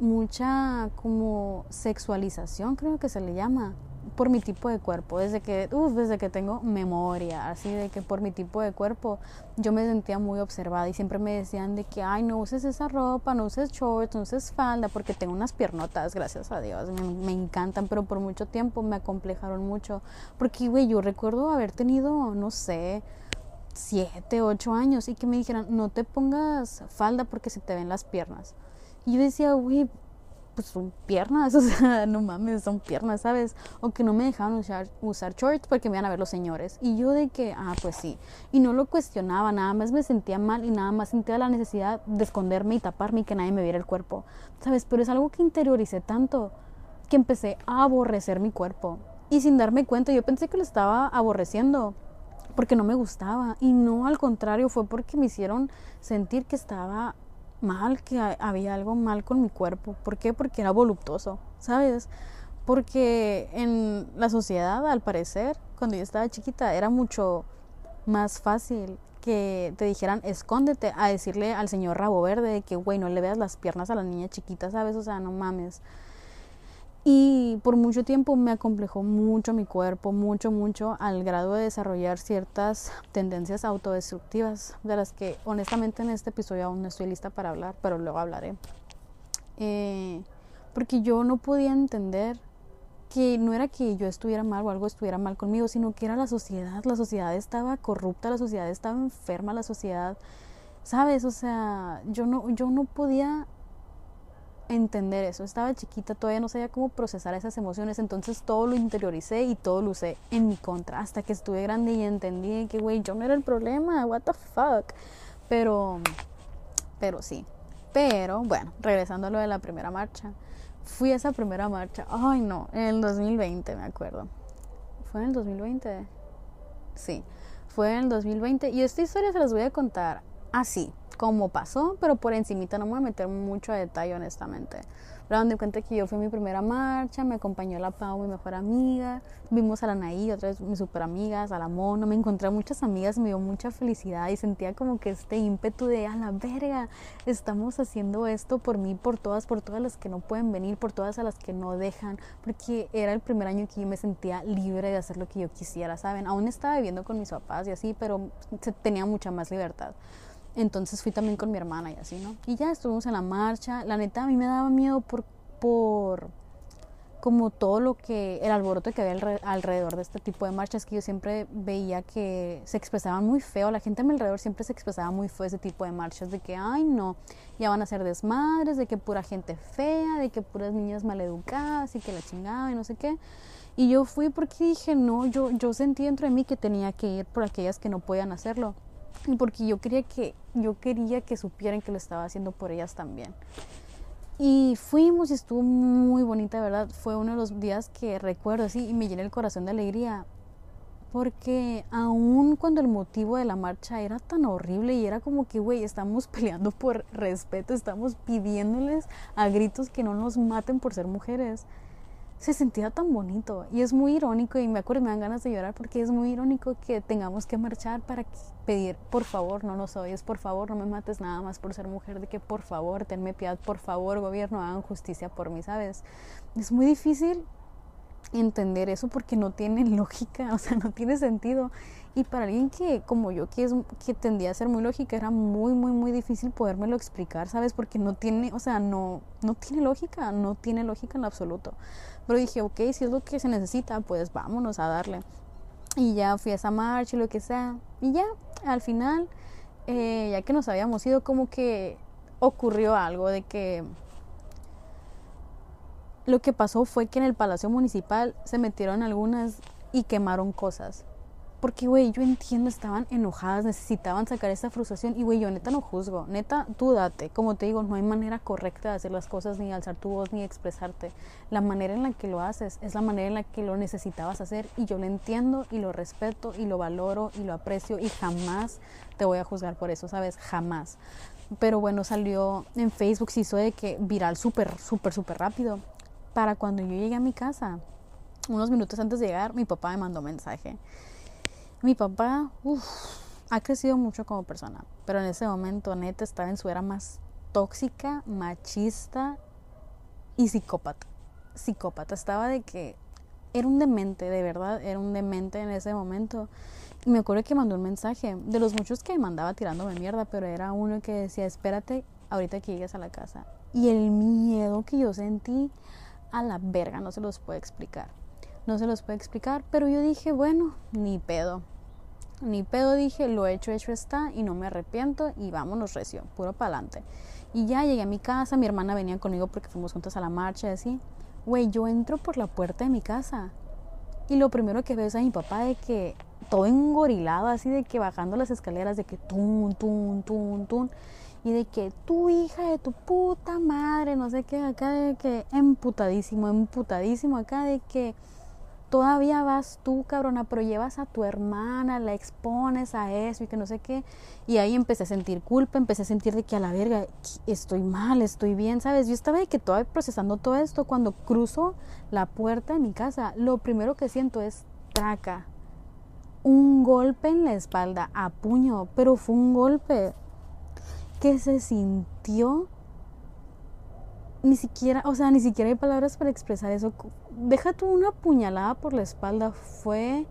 mucha como sexualización, creo que se le llama, por mi tipo de cuerpo. Desde que, desde que tengo memoria, así de que por mi tipo de cuerpo yo me sentía muy observada y siempre me decían de que, ay, no uses esa ropa, no uses shorts, no uses falda, porque tengo unas piernotas, gracias a Dios, me, me encantan, pero por mucho tiempo me acomplejaron mucho. Porque, güey, yo recuerdo haber tenido, no sé, siete, ocho años y que me dijeran, no te pongas falda porque se te ven las piernas. Y yo decía, güey, pues son piernas, o sea, no mames, son piernas, ¿sabes? O que no me dejaban usar, usar shorts porque me iban a ver los señores. Y yo de que, ah, pues sí. Y no lo cuestionaba, nada más me sentía mal y nada más sentía la necesidad de esconderme y taparme y que nadie me viera el cuerpo, ¿sabes? Pero es algo que interioricé tanto que empecé a aborrecer mi cuerpo. Y sin darme cuenta, yo pensé que lo estaba aborreciendo porque no me gustaba. Y no, al contrario, fue porque me hicieron sentir que estaba mal, que había algo mal con mi cuerpo. ¿Por qué? Porque era voluptuoso, ¿sabes? Porque en la sociedad, al parecer, cuando yo estaba chiquita, era mucho más fácil que te dijeran escóndete a decirle al señor rabo verde que, güey, no le veas las piernas a la niña chiquita, ¿sabes? O sea, no mames. Y por mucho tiempo me acomplejó mucho mi cuerpo, mucho, mucho, al grado de desarrollar ciertas tendencias autodestructivas, de las que honestamente en este episodio aún no estoy lista para hablar, pero luego hablaré. Eh, porque yo no podía entender que no era que yo estuviera mal o algo estuviera mal conmigo, sino que era la sociedad, la sociedad estaba corrupta, la sociedad estaba enferma, la sociedad, ¿sabes? O sea, yo no, yo no podía entender eso. Estaba chiquita, todavía no sabía cómo procesar esas emociones, entonces todo lo interioricé y todo lo usé en mi contra hasta que estuve grande y entendí que, güey, yo no era el problema, what the fuck. Pero, pero sí. Pero, bueno, regresando a lo de la primera marcha. Fui a esa primera marcha, ay no, en el 2020 me acuerdo. ¿Fue en el 2020? Sí, fue en el 2020 y esta historia se las voy a contar así cómo pasó, pero por encimita no me voy a meter mucho a detalle honestamente. Pero de cuenta que yo fui mi primera marcha, me acompañó la Pau, mi mejor amiga, vimos a la Naí, otra vez mis super amigas, a la Mono, me encontré a muchas amigas, me dio mucha felicidad y sentía como que este ímpetu de a la verga, estamos haciendo esto por mí, por todas, por todas las que no pueden venir, por todas a las que no dejan, porque era el primer año que yo me sentía libre de hacer lo que yo quisiera, ¿saben? Aún estaba viviendo con mis papás y así, pero tenía mucha más libertad. Entonces fui también con mi hermana y así, ¿no? Y ya estuvimos en la marcha. La neta, a mí me daba miedo por, por como todo lo que, el alboroto que había alrededor de este tipo de marchas, que yo siempre veía que se expresaban muy feo, la gente a mi alrededor siempre se expresaba muy feo ese tipo de marchas, de que, ay no, ya van a ser desmadres, de que pura gente fea, de que puras niñas maleducadas y que la chingaba y no sé qué. Y yo fui porque dije, no, yo, yo sentí dentro de mí que tenía que ir por aquellas que no podían hacerlo y porque yo quería que yo quería que supieran que lo estaba haciendo por ellas también. Y fuimos y estuvo muy bonita, ¿verdad? Fue uno de los días que recuerdo así y me llené el corazón de alegría. Porque aún cuando el motivo de la marcha era tan horrible y era como que, güey, estamos peleando por respeto, estamos pidiéndoles a gritos que no nos maten por ser mujeres se sentía tan bonito. Y es muy irónico y me acuerdo me dan ganas de llorar porque es muy irónico que tengamos que marchar para pedir por favor no nos oyes por favor no me mates nada más por ser mujer de que por favor tenme piedad por favor gobierno hagan justicia por mí sabes es muy difícil entender eso porque no tiene lógica o sea no tiene sentido y para alguien que como yo que es que tendía a ser muy lógica era muy muy muy difícil podérmelo explicar sabes porque no tiene o sea no no tiene lógica no tiene lógica en absoluto pero dije, ok, si es lo que se necesita, pues vámonos a darle. Y ya fui a esa marcha y lo que sea. Y ya, al final, eh, ya que nos habíamos ido, como que ocurrió algo de que lo que pasó fue que en el Palacio Municipal se metieron algunas y quemaron cosas. Porque, güey, yo entiendo, estaban enojadas, necesitaban sacar esa frustración. Y, güey, yo neta no juzgo. Neta, tú date. Como te digo, no hay manera correcta de hacer las cosas, ni alzar tu voz, ni expresarte. La manera en la que lo haces es la manera en la que lo necesitabas hacer. Y yo lo entiendo, y lo respeto, y lo valoro, y lo aprecio. Y jamás te voy a juzgar por eso, ¿sabes? Jamás. Pero bueno, salió en Facebook, se hizo de que viral súper, súper, súper rápido. Para cuando yo llegué a mi casa, unos minutos antes de llegar, mi papá me mandó mensaje mi papá ha crecido mucho como persona, pero en ese momento neta estaba en su era más tóxica, machista y psicópata. Psicópata, estaba de que era un demente, de verdad, era un demente en ese momento. Y me acuerdo que mandó un mensaje de los muchos que mandaba tirándome mierda, pero era uno que decía, espérate ahorita que llegues a la casa. Y el miedo que yo sentí a la verga no se los puedo explicar no se los puede explicar, pero yo dije, bueno, ni pedo. Ni pedo dije, lo hecho, hecho está y no me arrepiento y vámonos recio, puro para adelante. Y ya llegué a mi casa, mi hermana venía conmigo porque fuimos juntos a la marcha y así. Güey, yo entro por la puerta de mi casa y lo primero que veo es a mi papá de que todo engorilado, así de que bajando las escaleras, de que tun, tun, tun, tun. Y de que tu hija de tu puta madre, no sé qué, acá de que emputadísimo, emputadísimo, acá de que todavía vas tú, cabrona, pero llevas a tu hermana, la expones a eso y que no sé qué. Y ahí empecé a sentir culpa, empecé a sentir de que a la verga estoy mal, estoy bien, ¿sabes? Yo estaba de que todavía procesando todo esto. Cuando cruzo la puerta de mi casa, lo primero que siento es traca. Un golpe en la espalda, a puño, pero fue un golpe que se sintió ni siquiera, o sea, ni siquiera hay palabras para expresar eso. Deja tú una puñalada por la espalda. Fue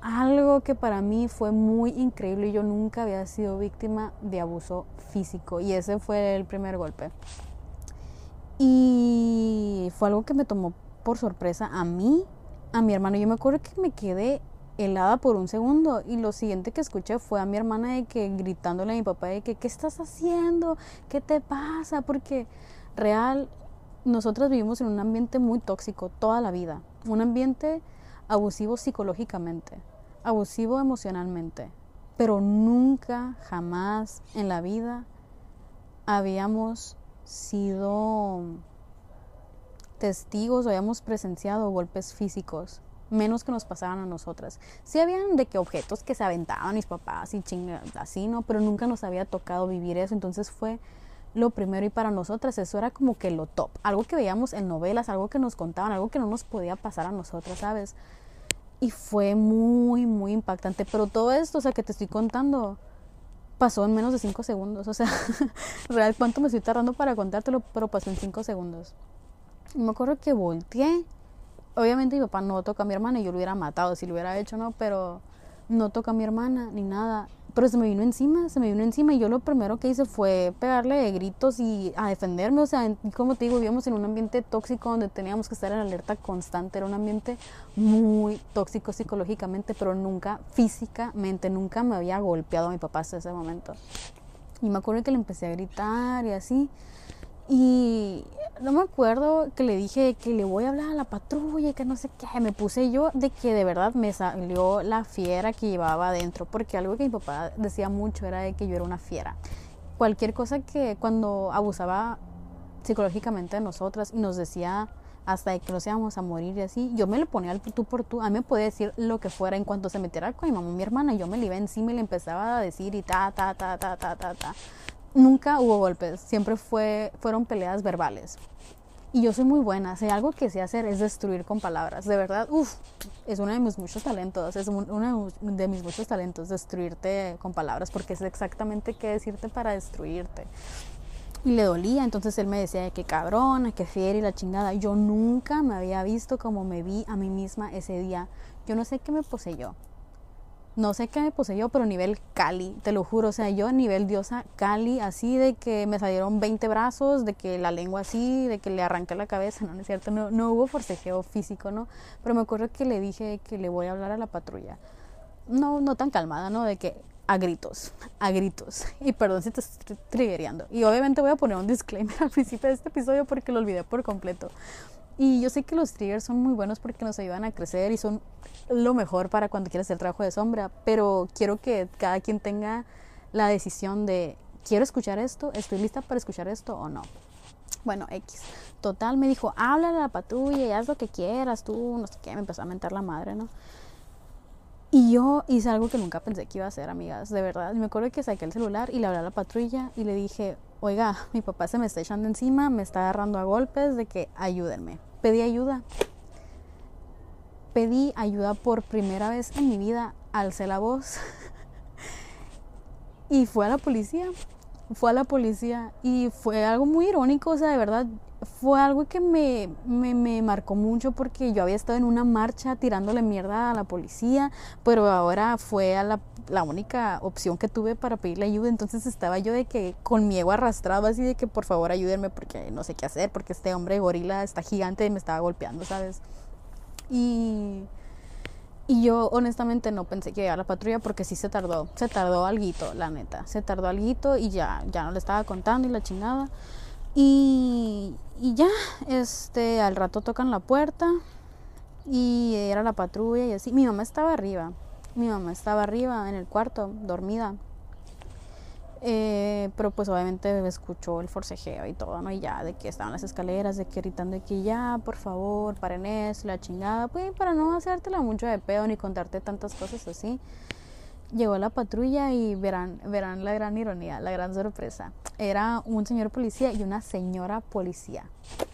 algo que para mí fue muy increíble. Yo nunca había sido víctima de abuso físico y ese fue el primer golpe. Y fue algo que me tomó por sorpresa a mí, a mi hermano. Yo me acuerdo que me quedé helada por un segundo y lo siguiente que escuché fue a mi hermana de que gritándole a mi papá de que ¿qué estás haciendo? ¿Qué te pasa? Porque real, nosotros vivimos en un ambiente muy tóxico toda la vida, un ambiente abusivo psicológicamente, abusivo emocionalmente, pero nunca, jamás en la vida habíamos sido testigos o habíamos presenciado golpes físicos, menos que nos pasaban a nosotras. Sí habían de que objetos que se aventaban mis papás y chingadas así, ¿no? Pero nunca nos había tocado vivir eso, entonces fue lo primero y para nosotras eso era como que lo top, algo que veíamos en novelas, algo que nos contaban, algo que no nos podía pasar a nosotras, ¿sabes? Y fue muy, muy impactante, pero todo esto, o sea, que te estoy contando, pasó en menos de cinco segundos, o sea, real cuánto me estoy tardando para contártelo, pero pasó en cinco segundos. Me acuerdo que volteé, obviamente mi papá no toca a mi hermana y yo lo hubiera matado si lo hubiera hecho, ¿no? Pero no toca a mi hermana ni nada pero se me vino encima, se me vino encima y yo lo primero que hice fue pegarle de gritos y a defenderme, o sea, como te digo, vivíamos en un ambiente tóxico donde teníamos que estar en alerta constante, era un ambiente muy tóxico psicológicamente, pero nunca físicamente, nunca me había golpeado a mi papá hasta ese momento. Y me acuerdo que le empecé a gritar y así. Y no me acuerdo que le dije que le voy a hablar a la patrulla y que no sé qué. Me puse yo de que de verdad me salió la fiera que llevaba adentro. Porque algo que mi papá decía mucho era de que yo era una fiera. Cualquier cosa que cuando abusaba psicológicamente de nosotras y nos decía hasta de que nos íbamos a morir y así, yo me le ponía al tú por tú. A mí me podía decir lo que fuera en cuanto se metiera con mi mamá mi hermana. Yo me le iba encima y le empezaba a decir y ta, ta, ta, ta, ta, ta, ta nunca hubo golpes, siempre fue, fueron peleas verbales. Y yo soy muy buena, si algo que sé hacer es destruir con palabras. De verdad, uff, es uno de mis muchos talentos, es uno de mis muchos talentos destruirte con palabras, porque es exactamente qué decirte para destruirte. Y le dolía, entonces él me decía que cabrona, que fiera y la chingada. Yo nunca me había visto como me vi a mí misma ese día. Yo no sé qué me poseyó no sé qué me poseyó, pero nivel Cali, te lo juro. O sea, yo nivel diosa Cali, así de que me salieron 20 brazos, de que la lengua así, de que le arranqué la cabeza, no, no es cierto, no, no hubo forcejeo físico, ¿no? Pero me acuerdo que le dije que le voy a hablar a la patrulla. No, no tan calmada, ¿no? De que a gritos, a gritos. Y perdón si te estoy triggereando. Y obviamente voy a poner un disclaimer al principio de este episodio porque lo olvidé por completo. Y yo sé que los triggers son muy buenos porque nos ayudan a crecer y son lo mejor para cuando quieres hacer trabajo de sombra, pero quiero que cada quien tenga la decisión de, quiero escuchar esto, estoy lista para escuchar esto o no. Bueno, X. Total, me dijo, habla a la patrulla y haz lo que quieras, tú, no sé qué, me empezó a mentar la madre, ¿no? Y yo hice algo que nunca pensé que iba a hacer, amigas, de verdad. Me acuerdo que saqué el celular y le hablé a la patrulla y le dije, oiga, mi papá se me está echando encima, me está agarrando a golpes, de que ayúdenme. Pedí ayuda. Pedí ayuda por primera vez en mi vida, alcé la voz y fue a la policía. Fue a la policía y fue algo muy irónico, o sea, de verdad, fue algo que me, me, me, marcó mucho porque yo había estado en una marcha tirándole mierda a la policía, pero ahora fue a la, la, única opción que tuve para pedirle ayuda. Entonces estaba yo de que con mi ego arrastrado así de que por favor ayúdenme porque no sé qué hacer, porque este hombre gorila está gigante y me estaba golpeando, ¿sabes? Y Y yo honestamente no pensé que llegara la patrulla porque sí se tardó, se tardó alguito, la neta, se tardó alguito y ya, ya no le estaba contando y la chingada. Y, y ya, este, al rato tocan la puerta y era la patrulla y así. Mi mamá estaba arriba, mi mamá estaba arriba en el cuarto, dormida. Eh, pero pues obviamente escuchó el forcejeo y todo, ¿no? Y ya de que estaban las escaleras, de que gritando de que ya, por favor, paren eso, la chingada, pues para no hacértela mucho de pedo ni contarte tantas cosas así. Llegó la patrulla y verán, verán la gran ironía, la gran sorpresa. Era un señor policía y una señora policía.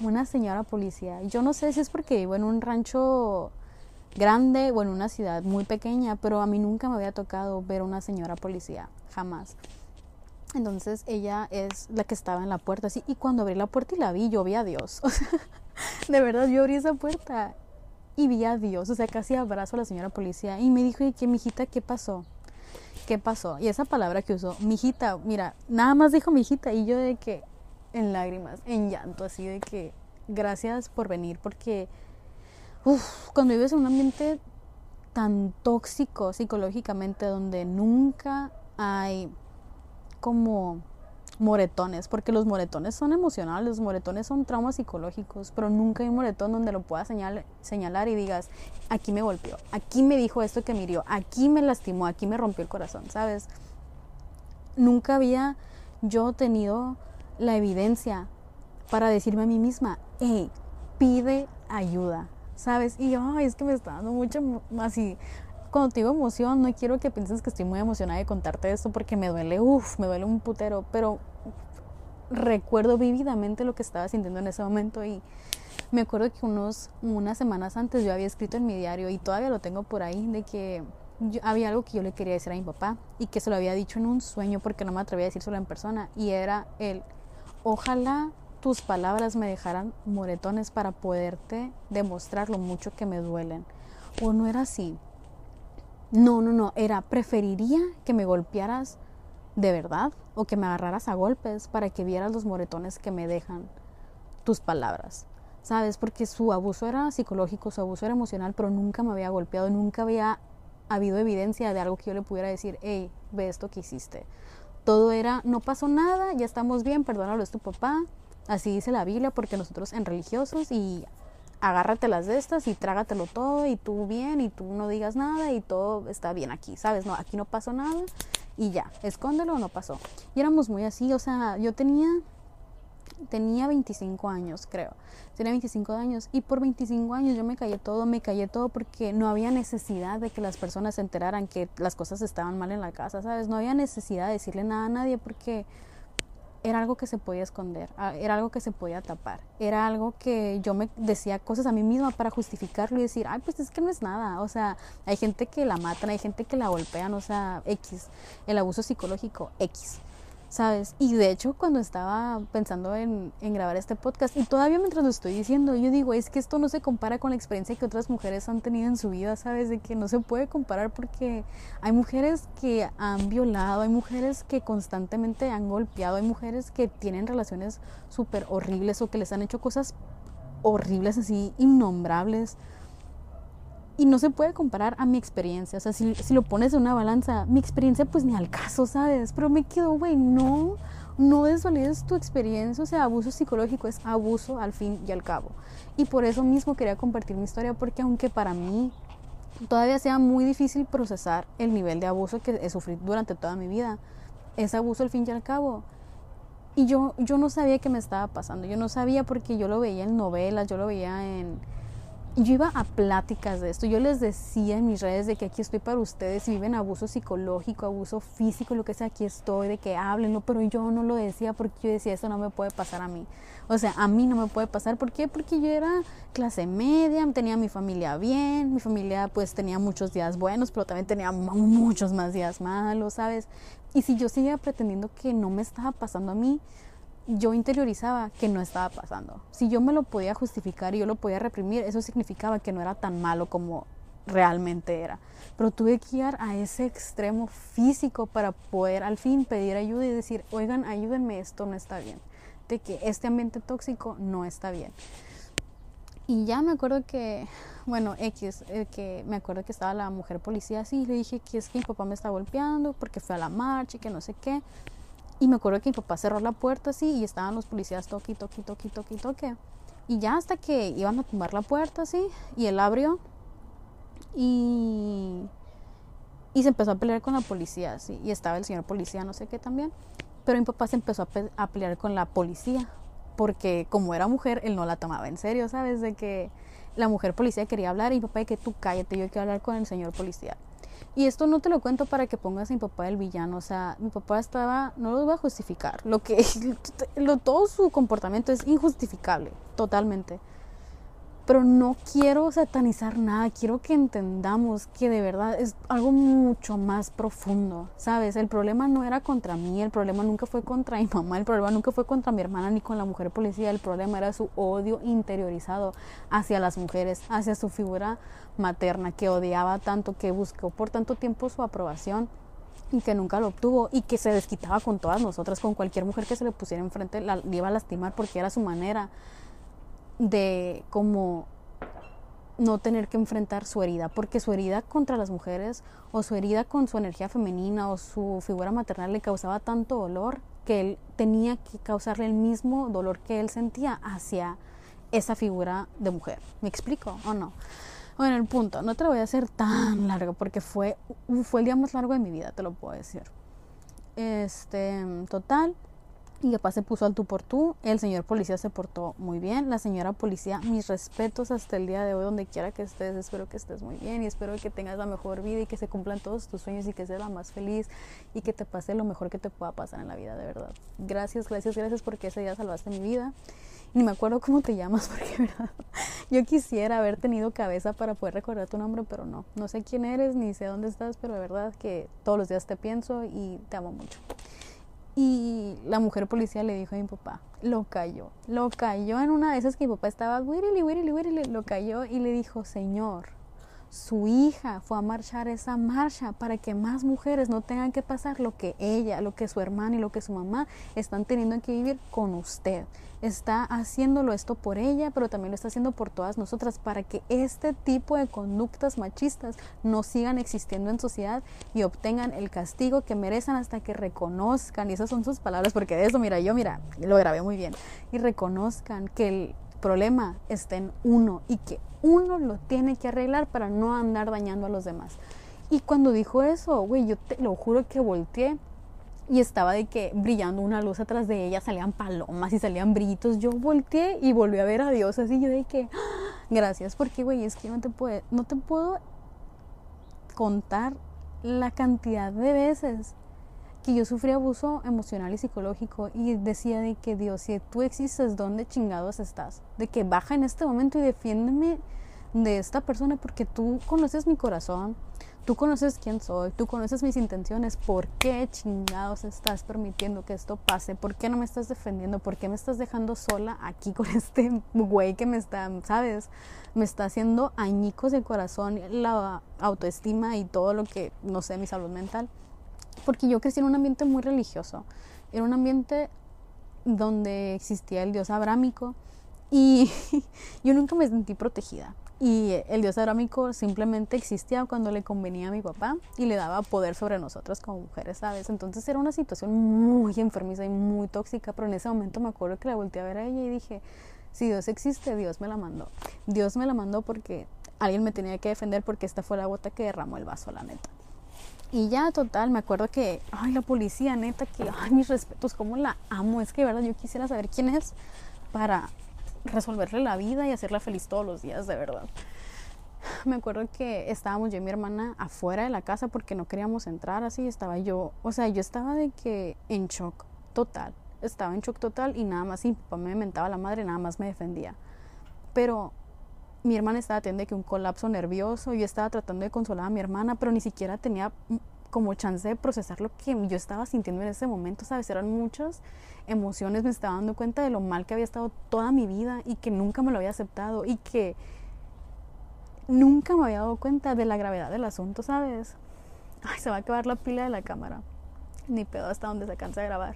Una señora policía. Yo no sé si es porque vivo en un rancho grande o en una ciudad muy pequeña, pero a mí nunca me había tocado ver una señora policía, jamás. Entonces ella es la que estaba en la puerta, así, y cuando abrí la puerta y la vi, yo vi a Dios. de verdad, yo abrí esa puerta y vi a Dios, o sea, casi abrazo a la señora policía y me dijo, ¿y qué, mijita, qué pasó? ¿Qué pasó? Y esa palabra que usó, mijita, mira, nada más dijo mijita y yo de que, en lágrimas, en llanto, así de que, gracias por venir, porque, cuando vives en un ambiente tan tóxico psicológicamente, donde nunca hay como moretones, porque los moretones son emocionales, los moretones son traumas psicológicos, pero nunca hay un moretón donde lo puedas señalar y digas, aquí me golpeó, aquí me dijo esto que me hirió, aquí me lastimó, aquí me rompió el corazón, ¿sabes? Nunca había yo tenido la evidencia para decirme a mí misma, hey, pide ayuda, ¿sabes? Y yo, es que me está dando mucho más y cuando te digo emoción, no quiero que pienses que estoy muy emocionada de contarte esto porque me duele, uff, me duele un putero, pero recuerdo vívidamente lo que estaba sintiendo en ese momento y me acuerdo que unos, unas semanas antes yo había escrito en mi diario y todavía lo tengo por ahí, de que había algo que yo le quería decir a mi papá y que se lo había dicho en un sueño porque no me atrevía a decírselo en persona y era el, ojalá tus palabras me dejaran moretones para poderte demostrar lo mucho que me duelen. O no era así, no, no, no, era preferiría que me golpearas de verdad o que me agarraras a golpes para que vieras los moretones que me dejan tus palabras. ¿Sabes? Porque su abuso era psicológico, su abuso era emocional, pero nunca me había golpeado, nunca había habido evidencia de algo que yo le pudiera decir, hey, ve esto que hiciste. Todo era, no pasó nada, ya estamos bien, perdónalo, es tu papá. Así dice la Biblia, porque nosotros en religiosos y agárratelas de estas y trágatelo todo y tú bien y tú no digas nada y todo está bien aquí, ¿sabes? No, aquí no pasó nada y ya, escóndelo, no pasó. Y éramos muy así, o sea, yo tenía tenía 25 años, creo. Tenía 25 años y por 25 años yo me callé todo, me callé todo porque no había necesidad de que las personas se enteraran que las cosas estaban mal en la casa, ¿sabes? No había necesidad de decirle nada a nadie porque era algo que se podía esconder, era algo que se podía tapar, era algo que yo me decía cosas a mí misma para justificarlo y decir, ay, pues es que no es nada, o sea, hay gente que la matan, hay gente que la golpean, o sea, X, el abuso psicológico, X. ¿sabes? Y de hecho cuando estaba pensando en, en, grabar este podcast y todavía mientras lo estoy diciendo, yo digo, es que esto no se compara con la experiencia que otras mujeres han tenido en su vida, ¿sabes? De que no se puede comparar porque hay mujeres que han violado, hay mujeres que constantemente han golpeado, hay mujeres que tienen relaciones súper horribles o que les han hecho cosas horribles así, innombrables y no se puede comparar a mi experiencia. O sea, si, si, lo pones en una balanza, mi experiencia pues ni al caso, ¿sabes? Pero me quedo, güey, no, no desvalides tu experiencia. O sea, abuso psicológico es abuso al fin y al cabo. Y por eso mismo quería compartir mi historia, porque aunque para mí todavía sea muy difícil procesar el nivel de abuso que he sufrido durante toda mi vida, es abuso al fin y al cabo. Y yo, yo no sabía qué me estaba pasando. Yo no sabía porque yo lo veía en novelas, yo lo veía en yo iba a pláticas de esto, yo les decía en mis redes de que aquí estoy para ustedes, si viven abuso psicológico, abuso físico, lo que sea, aquí estoy, de que háblenlo, pero yo no lo decía porque yo decía, esto no me puede pasar a mí. O sea, a mí no me puede pasar, ¿por qué? Porque yo era clase media, tenía mi familia bien, mi familia pues tenía muchos días buenos, pero también tenía muchos más días malos, ¿sabes? Y si yo seguía pretendiendo que no me estaba pasando a mí, yo interiorizaba que no estaba pasando. Si yo me lo podía justificar y yo lo podía reprimir, eso significaba que no era tan malo como realmente era. Pero tuve que ir a ese extremo físico para poder al fin pedir ayuda y decir, oigan, ayúdenme, esto no está bien. De que este ambiente tóxico no está bien. Y ya me acuerdo que, bueno, X, eh, que me acuerdo que estaba la mujer policía así, y le dije que es que mi papá me está golpeando porque fue a la marcha y que no sé qué. Y me acuerdo que mi papá cerró la puerta así y estaban los policías toqui, toqui, toqui, toqui, toque. Y ya hasta que iban a tumbar la puerta así y él abrió y, y se empezó a pelear con la policía así. Y estaba el señor policía, no sé qué también. Pero mi papá se empezó a, a pelear con la policía porque como era mujer, él no la tomaba en serio, ¿sabes? De que la mujer policía quería hablar y mi papá de que tú cállate, yo quiero hablar con el señor policía. Y esto no te lo cuento para que pongas a mi papá el villano. O sea, mi papá estaba, no lo voy a justificar. Lo que, lo, todo su comportamiento es injustificable, totalmente pero no quiero satanizar nada, quiero que entendamos que de verdad es algo mucho más profundo, ¿sabes? El problema no era contra mí, el problema nunca fue contra mi mamá, el problema nunca fue contra mi hermana ni con la mujer policía, el problema era su odio interiorizado hacia las mujeres, hacia su figura materna que odiaba tanto, que buscó por tanto tiempo su aprobación y que nunca lo obtuvo y que se desquitaba con todas nosotras, con cualquier mujer que se le pusiera enfrente, la, iba a lastimar porque era su manera de como no tener que enfrentar su herida, porque su herida contra las mujeres o su herida con su energía femenina o su figura maternal le causaba tanto dolor que él tenía que causarle el mismo dolor que él sentía hacia esa figura de mujer. ¿Me explico o no? Bueno, el punto, no te lo voy a hacer tan largo porque fue, fue el día más largo de mi vida, te lo puedo decir. Este, total, y papá se puso al tú por tú. El señor policía se portó muy bien. La señora policía, mis respetos hasta el día de hoy, donde quiera que estés. Espero que estés muy bien y espero que tengas la mejor vida y que se cumplan todos tus sueños y que seas la más feliz y que te pase lo mejor que te pueda pasar en la vida, de verdad. Gracias, gracias, gracias porque ese día salvaste mi vida. Ni me acuerdo cómo te llamas porque, verdad, yo quisiera haber tenido cabeza para poder recordar tu nombre, pero no. No sé quién eres ni sé dónde estás, pero de verdad que todos los días te pienso y te amo mucho. Y la mujer policía le dijo a mi papá, lo cayó, lo cayó en una de esas que mi papá estaba, wirili, wirili, wirili, lo cayó y le dijo, señor, su hija fue a marchar esa marcha para que más mujeres no tengan que pasar lo que ella, lo que su hermana y lo que su mamá están teniendo que vivir con usted. Está haciéndolo esto por ella, pero también lo está haciendo por todas nosotras para que este tipo de conductas machistas no sigan existiendo en sociedad y obtengan el castigo que merecen hasta que reconozcan, y esas son sus palabras, porque de eso, mira, yo, mira, lo grabé muy bien, y reconozcan que el problema está en uno y que uno lo tiene que arreglar para no andar dañando a los demás. Y cuando dijo eso, güey, yo te lo juro que volteé y estaba de que brillando una luz atrás de ella, salían palomas y salían brillitos. Yo volteé y volví a ver a Dios así, yo de que, ¡Ah! gracias, porque, güey, es que no te, puede, no te puedo contar la cantidad de veces que yo sufrí abuso emocional y psicológico y decía de que Dios, si tú existes, ¿dónde chingados estás? De que baja en este momento y defiéndeme de esta persona porque tú conoces mi corazón, tú conoces quién soy, tú conoces mis intenciones, ¿por qué chingados estás permitiendo que esto pase? ¿Por qué no me estás defendiendo? ¿Por qué me estás dejando sola aquí con este güey que me está, sabes? Me está haciendo añicos de corazón, la autoestima y todo lo que, no sé, mi salud mental porque yo crecí en un ambiente muy religioso, era un ambiente donde existía el dios abrámico y yo nunca me sentí protegida. Y el dios abrámico simplemente existía cuando le convenía a mi papá y le daba poder sobre nosotras como mujeres, ¿sabes? Entonces era una situación muy enfermiza y muy tóxica, pero en ese momento me acuerdo que la volteé a ver a ella y dije, si Dios existe, Dios me la mandó. Dios me la mandó porque alguien me tenía que defender porque esta fue la gota que derramó el vaso, la neta. Y ya, total, me acuerdo que, ay, la policía, neta, que, ay, mis respetos, cómo la amo. Es que, verdad, yo quisiera saber quién es para resolverle la vida y hacerla feliz todos los días, de verdad. Me acuerdo que estábamos yo y mi hermana afuera de la casa porque no queríamos entrar así. Estaba yo, o sea, yo estaba de que en shock total. Estaba en shock total y nada más, y papá me mentaba la madre, nada más me defendía. Pero mi hermana estaba teniendo que un colapso nervioso, yo estaba tratando de consolar a mi hermana, pero ni siquiera tenía como chance de procesar lo que yo estaba sintiendo en ese momento, ¿sabes? Eran muchas emociones, me estaba dando cuenta de lo mal que había estado toda mi vida y que nunca me lo había aceptado y que nunca me había dado cuenta de la gravedad del asunto, ¿sabes? Ay, se va a acabar la pila de la cámara. Ni pedo hasta donde se cansa de grabar.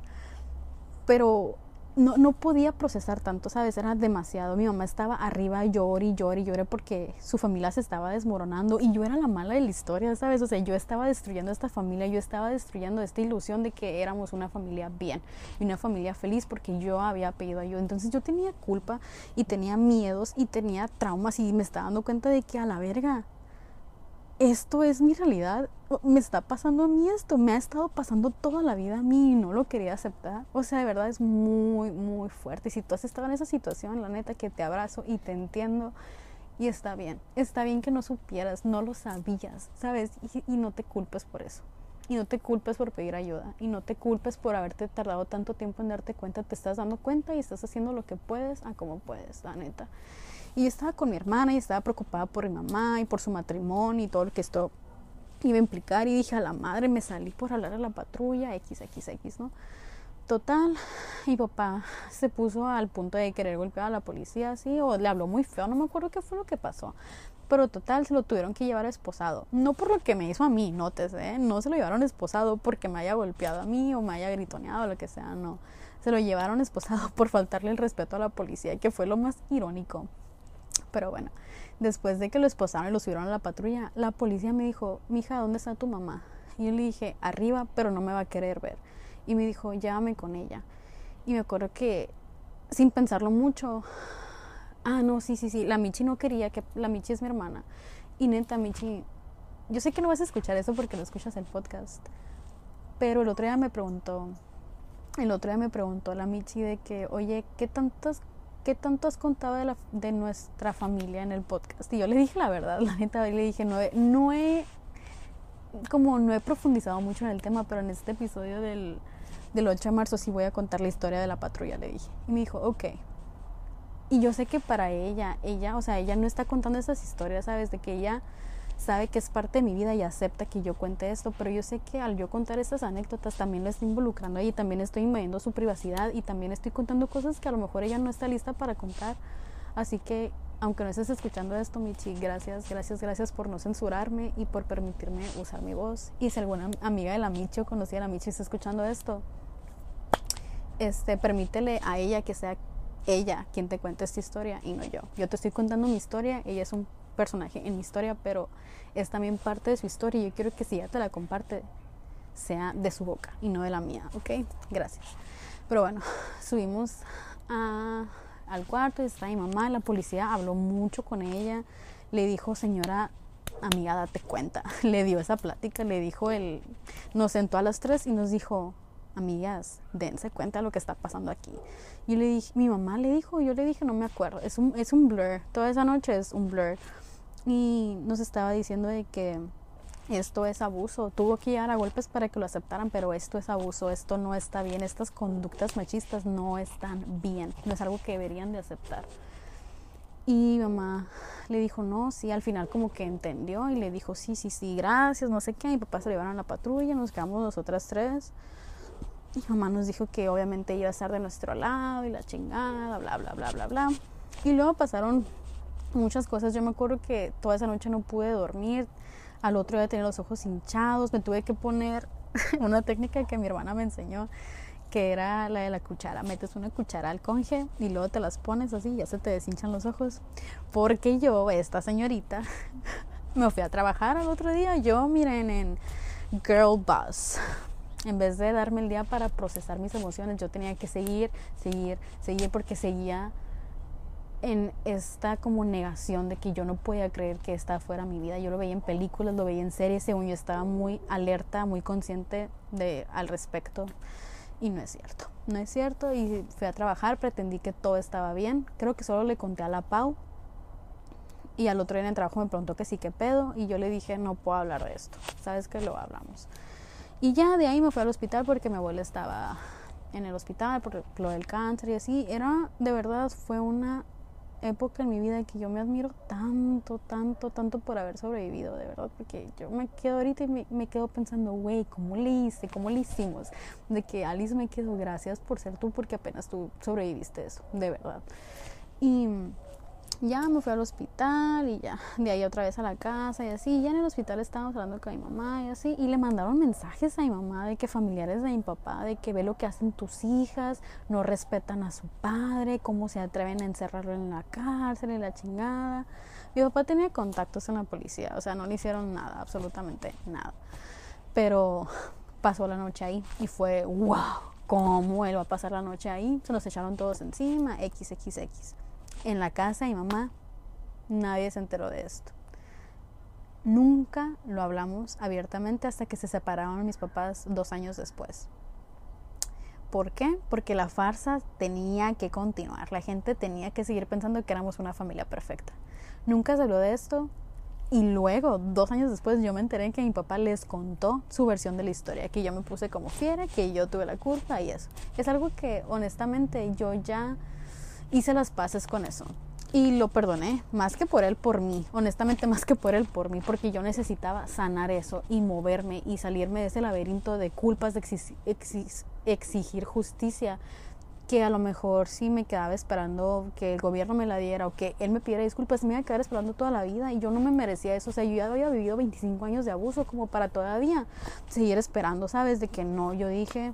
Pero no, no podía procesar tanto, ¿sabes? Era demasiado. Mi mamá estaba arriba, lloré y lloré y lloré porque su familia se estaba desmoronando y yo era la mala de la historia, ¿sabes? O sea, yo estaba destruyendo esta familia, yo estaba destruyendo esta ilusión de que éramos una familia bien y una familia feliz porque yo había pedido ayuda. Entonces yo tenía culpa y tenía miedos y tenía traumas y me estaba dando cuenta de que a la verga, esto es mi realidad, me está pasando a mí esto, me ha estado pasando toda la vida a mí y no lo quería aceptar. O sea, de verdad es muy, muy fuerte. Si tú has estado en esa situación, la neta que te abrazo y te entiendo y está bien. Está bien que no supieras, no lo sabías, ¿sabes? Y, y no te culpes por eso. Y no te culpes por pedir ayuda. Y no te culpes por haberte tardado tanto tiempo en darte cuenta. Te estás dando cuenta y estás haciendo lo que puedes a como puedes, la neta. Y estaba con mi hermana y estaba preocupada por mi mamá y por su matrimonio y todo lo que esto iba a implicar. Y dije, a la madre, me salí por hablar a la patrulla, XXX, ¿no? Total, mi papá se puso al punto de querer golpear a la policía, así, o le habló muy feo, no me acuerdo qué fue lo que pasó. Pero total, se lo tuvieron que llevar esposado. No por lo que me hizo a mí, nótese, ¿eh? no se lo llevaron esposado porque me haya golpeado a mí o me haya gritoneado o lo que sea, no. Se lo llevaron esposado por faltarle el respeto a la policía, que fue lo más irónico. Pero bueno, después de que lo esposaron y lo subieron a la patrulla, la policía me dijo, mija, ¿dónde está tu mamá? Y yo le dije, arriba, pero no me va a querer ver. Y me dijo, llévame con ella. Y me acuerdo que, sin pensarlo mucho, ah, no, sí, sí, sí, la Michi no quería, que la Michi es mi hermana. Y neta, Michi, yo sé que no vas a escuchar eso porque no escuchas el podcast, pero el otro día me preguntó, el otro día me preguntó la Michi de que, oye, ¿qué tantas ¿qué tanto has contado de, la, de nuestra familia en el podcast? Y yo le dije la verdad, la neta, le dije, no he, no he, como no he profundizado mucho en el tema, pero en este episodio del, del 8 de marzo sí voy a contar la historia de la patrulla, le dije. Y me dijo, ok. Y yo sé que para ella, ella, o sea, ella no está contando esas historias, ¿sabes? De que ella sabe que es parte de mi vida y acepta que yo cuente esto, pero yo sé que al yo contar estas anécdotas también la estoy involucrando ahí, también estoy invadiendo su privacidad y también estoy contando cosas que a lo mejor ella no está lista para contar. Así que, aunque no estés escuchando esto, Michi, gracias, gracias, gracias por no censurarme y por permitirme usar mi voz. Y si alguna amiga de la Michi o conocida de la Michi está escuchando esto, este, permítele a ella que sea ella quien te cuente esta historia y no yo. Yo te estoy contando mi historia, ella es un personaje en mi historia, pero es también parte de su historia y yo quiero que si ella te la comparte, sea de su boca y no de la mía, ¿ok? Gracias. Pero bueno, subimos al cuarto está mi mamá, la policía habló mucho con ella, le dijo, señora amiga, date cuenta, le dio esa plática, le dijo, el, nos sentó a las tres y nos dijo, amigas, dense cuenta de lo que está pasando aquí. Y le dije, mi mamá le dijo, yo le dije, no me acuerdo, es un, es un blur, toda esa noche es un blur y nos estaba diciendo de que esto es abuso, tuvo que llegar a golpes para que lo aceptaran, pero esto es abuso, esto no está bien, estas conductas machistas no están bien, no es algo que deberían de aceptar. Y mamá le dijo, no, sí, al final como que entendió y le dijo, sí, sí, sí, gracias, no sé qué. Mi papá se lo llevaron a la patrulla, nos quedamos nosotras tres. Y mamá nos dijo que obviamente iba a estar de nuestro lado y la chingada, bla, bla, bla, bla, bla. Y luego pasaron muchas cosas. Yo me acuerdo que toda esa noche no pude dormir. Al otro día tenía los ojos hinchados. Me tuve que poner una técnica que mi hermana me enseñó, que era la de la cuchara. Metes una cuchara al conge y luego te las pones así y ya se te deshinchan los ojos. Porque yo, esta señorita, me fui a trabajar al otro día. Yo, miren, en Girl Bus. En vez de darme el día para procesar mis emociones, yo tenía que seguir, seguir, seguir porque seguía en esta como negación de que yo no podía creer que esta fuera mi vida. Yo lo veía en películas, lo veía en series, según yo estaba muy alerta, muy consciente de, al respecto. Y no es cierto, no es cierto. Y fui a trabajar, pretendí que todo estaba bien. Creo que solo le conté a la Pau. Y al otro día en el trabajo me preguntó que sí, qué pedo. Y yo le dije, no puedo hablar de esto. Sabes que lo hablamos. Y ya de ahí me fui al hospital porque mi abuela estaba en el hospital por lo del cáncer y así. Era, de verdad, fue una época en mi vida que yo me admiro tanto, tanto, tanto por haber sobrevivido, de verdad, porque yo me quedo ahorita y me, quedo pensando, güey, ¿cómo le hice? ¿Cómo le hicimos? De que Alice me quedo, gracias por ser tú, porque apenas tú sobreviviste eso, de verdad. Y ya me fui al hospital y ya, de ahí otra vez a la casa y así. Ya en el hospital estábamos hablando con mi mamá y así. Y le mandaron mensajes a mi mamá de que familiares de mi papá, de que ve lo que hacen tus hijas, no respetan a su padre, cómo se atreven a encerrarlo en la cárcel y la chingada. Mi papá tenía contactos en la policía, o sea, no le hicieron nada, absolutamente nada. Pero pasó la noche ahí y fue, wow, ¿cómo él va a pasar la noche ahí? Se nos echaron todos encima, XXX en la casa y mamá, nadie se enteró de esto. Nunca lo hablamos abiertamente hasta que se separaron mis papás dos años después. ¿Por qué? Porque la farsa tenía que continuar. La gente tenía que seguir pensando que éramos una familia perfecta. Nunca se habló de esto. Y luego, dos años después, yo me enteré que mi papá les contó su versión de la historia, que yo me puse como fiera, que yo tuve la culpa y eso. Es algo que honestamente yo ya hice las paces con eso. Y lo perdoné, más que por él, por mí. Honestamente, más que por él, por mí. Porque yo necesitaba sanar eso y moverme y salirme de ese laberinto de culpas, de exigir justicia. Que a lo mejor sí me quedaba esperando que el gobierno me la diera o que él me pidiera disculpas, me iba a quedar esperando toda la vida y yo no me merecía eso. O sea, yo ya había vivido 25 años de abuso como para todavía seguir esperando, ¿sabes? De que no, yo dije,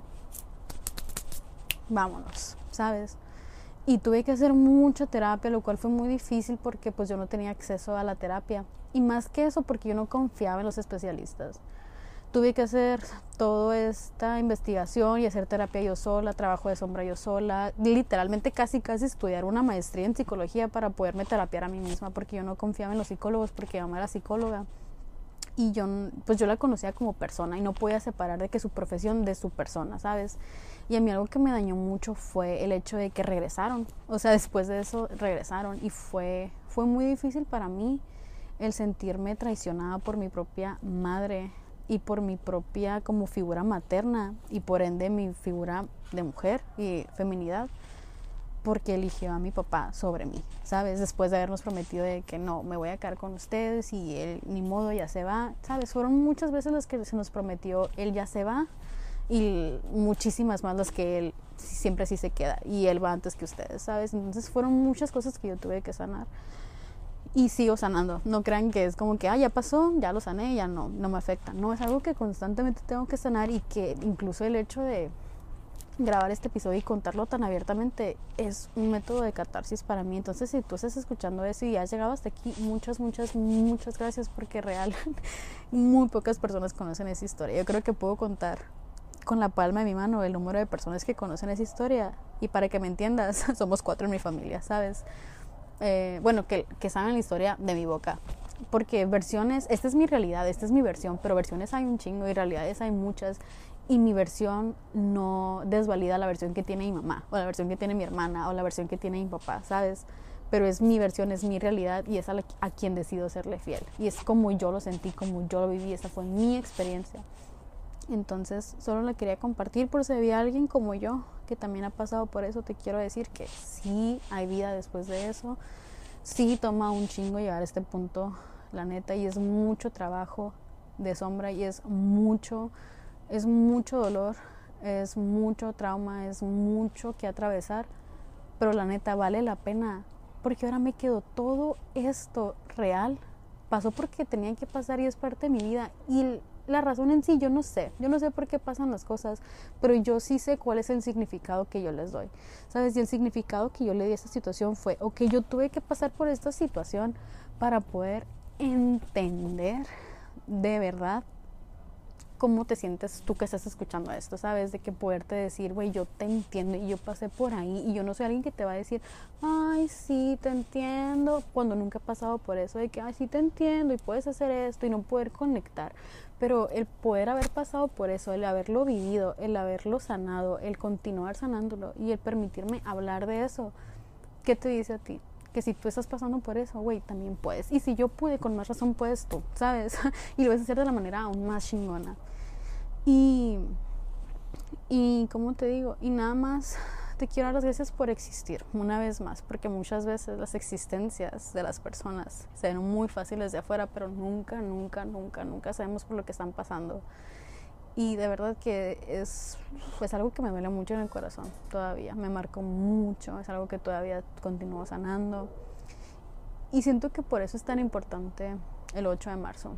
vámonos, ¿sabes? Y tuve que hacer mucha terapia, lo cual fue muy difícil porque pues yo no tenía acceso a la terapia y más que eso porque yo no confiaba en los especialistas. Tuve que hacer toda esta investigación y hacer terapia yo sola, trabajo de sombra yo sola, literalmente casi casi estudiar una maestría en psicología para poderme terapiar a mí misma porque yo no confiaba en los psicólogos porque mi mamá era psicóloga y yo pues yo la conocía como persona y no podía separar de que su profesión de su persona, ¿sabes? Y a mí algo que me dañó mucho fue el hecho de que regresaron. O sea, después de eso regresaron y fue, fue muy difícil para mí el sentirme traicionada por mi propia madre y por mi propia como figura materna y por ende mi figura de mujer y feminidad porque eligió a mi papá sobre mí, ¿sabes? Después de habernos prometido de que no, me voy a quedar con ustedes y él ni modo ya se va, ¿sabes? Fueron muchas veces las que se nos prometió, él ya se va y muchísimas más las que él siempre sí se queda y él va antes que ustedes, ¿sabes? Entonces fueron muchas cosas que yo tuve que sanar y sigo sanando. No crean que es como que, ah, ya pasó, ya lo sané, ya no, no me afecta. No, es algo que constantemente tengo que sanar y que incluso el hecho de grabar este episodio y contarlo tan abiertamente es un método de catarsis para mí. Entonces, si tú estás escuchando eso y has llegado hasta aquí, muchas, muchas, muchas gracias porque real, muy pocas personas conocen esa historia. Yo creo que puedo contar con la palma de mi mano el número de personas que conocen esa historia. Y para que me entiendas, somos cuatro en mi familia, ¿sabes? Eh, bueno, que, que saben la historia de mi boca. Porque versiones, esta es mi realidad, esta es mi versión, pero versiones hay un chingo y realidades hay muchas. Y mi versión no desvalida la versión que tiene mi mamá, o la versión que tiene mi hermana, o la versión que tiene mi papá, ¿sabes? Pero es mi versión, es mi realidad y es a, a quien decido serle fiel. Y es como yo lo sentí, como yo lo viví, esa fue mi experiencia. Entonces, solo la quería compartir por si había alguien como yo que también ha pasado por eso. Te quiero decir que sí hay vida después de eso. Sí toma un chingo llegar a este punto, la neta, y es mucho trabajo de sombra y es mucho, es mucho dolor, es mucho trauma, es mucho que atravesar. Pero la neta vale la pena porque ahora me quedó todo esto real. Pasó porque tenía que pasar y es parte de mi vida. Y la razón en sí yo no sé, yo no sé por qué pasan las cosas, pero yo sí sé cuál es el significado que yo les doy. ¿Sabes? Y el significado que yo le di a esta situación fue, ok, yo tuve que pasar por esta situación para poder entender de verdad cómo te sientes tú que estás escuchando esto, ¿sabes? De que poderte decir, güey, yo te entiendo y yo pasé por ahí y yo no soy alguien que te va a decir, ay, sí, te entiendo, cuando nunca he pasado por eso, de que, ay, sí, te entiendo y puedes hacer esto y no poder conectar. Pero el poder haber pasado por eso, el haberlo vivido, el haberlo sanado, el continuar sanándolo y el permitirme hablar de eso, ¿qué te dice a ti? que si tú estás pasando por eso, güey, también puedes. Y si yo pude, con más razón puedes tú, ¿sabes? y lo vas a hacer de la manera aún más chingona. Y, y, ¿cómo te digo? Y nada más te quiero dar las gracias por existir, una vez más, porque muchas veces las existencias de las personas se ven muy fáciles de afuera, pero nunca, nunca, nunca, nunca sabemos por lo que están pasando. Y de verdad que es pues algo que me duele mucho en el corazón todavía, me marcó mucho, es algo que todavía continúo sanando. Y siento que por eso es tan importante el 8 de marzo.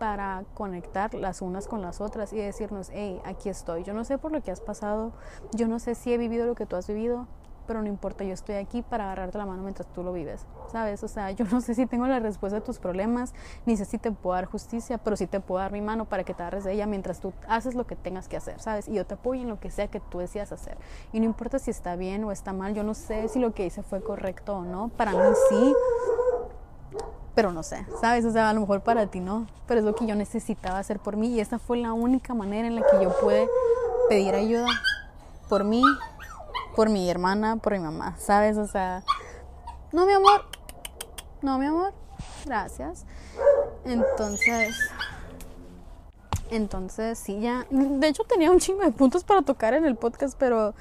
Para conectar las unas con las otras y decirnos, hey, aquí estoy. Yo no sé por lo que has pasado, yo no sé si he vivido lo que tú has vivido, pero no importa, yo estoy aquí para agarrarte la mano mientras tú lo vives, ¿sabes? O sea, yo no sé si tengo la respuesta a tus problemas, ni sé si te puedo dar justicia, pero sí te puedo dar mi mano para que te agarres de ella mientras tú haces lo que tengas que hacer, ¿sabes? Y yo te apoyo en lo que sea que tú decidas hacer. Y no importa si está bien o está mal, yo no sé si lo que hice fue correcto o no, para mí sí, pero no sé, ¿sabes? O sea, a lo mejor para ti no, pero es lo que yo necesitaba hacer por mí y esa fue la única manera en la que yo pude pedir ayuda por mí por mi hermana, por mi mamá, ¿sabes? O sea, no, mi amor, no, mi amor, gracias. Entonces, entonces, sí, ya, de hecho tenía un chingo de puntos para tocar en el podcast, pero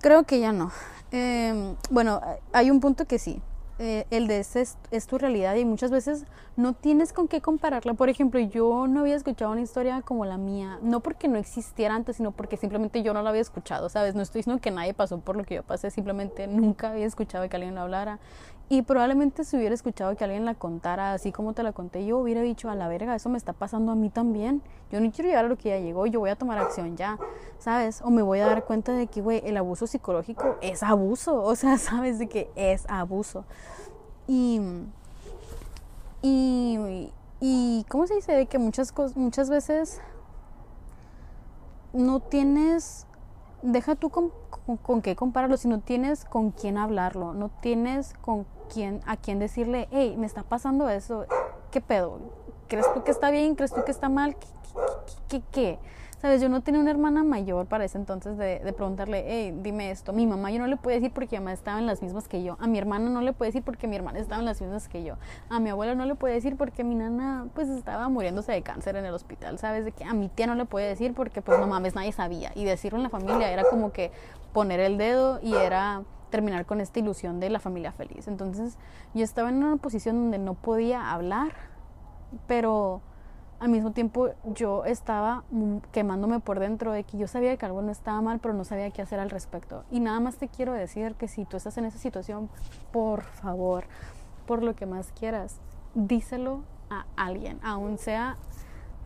creo que ya no. Em, bueno, hay un punto que sí, eh, el de ese es, tu realidad y muchas veces no tienes con qué compararla. Por ejemplo, yo no había escuchado una historia como la mía, no porque no existiera antes, sino porque simplemente yo no la había escuchado, ¿sabes? No estoy diciendo que nadie pasó por lo que yo pasé, simplemente nunca había escuchado que alguien lo hablara. Y probablemente si hubiera escuchado que alguien la contara así como te la conté yo, hubiera dicho, a la verga, eso me está pasando a mí también. Yo no quiero llegar a lo que ya llegó, yo voy a tomar acción ya, ¿sabes? O me voy a dar cuenta de que, güey, el abuso psicológico es abuso, o sea, ¿sabes? De que es abuso. Y, y, y ¿cómo se dice? De que muchas, muchas veces no tienes, deja tú con, con, qué compararlo, si no tienes con quién hablarlo, no tienes con quién, a quién decirle, hey, me está pasando eso, ¿qué pedo? ¿Crees tú que está bien? ¿Crees tú que está mal? ¿Qué? qué, qué? Sabes, yo no tenía una hermana mayor para ese entonces de, preguntarle, hey, dime esto. Mi mamá yo no le puedo decir porque mi mamá estaba en las mismas que yo. A mi hermana no le puedo decir porque mi hermana estaba en las mismas que yo. A mi abuela no le puedo decir porque mi nana pues estaba muriéndose de cáncer en el hospital, ¿sabes? De que a mi tía no le puede decir porque pues no mames, nadie sabía. Y decirlo en la familia era como que poner el dedo y era terminar con esta ilusión de la familia feliz. Entonces yo estaba en una posición donde no podía hablar, pero al mismo tiempo yo estaba quemándome por dentro de que yo sabía que algo no estaba mal, pero no sabía qué hacer al respecto. Y nada más te quiero decir que si tú estás en esa situación, por favor, por lo que más quieras, díselo a alguien, aún sea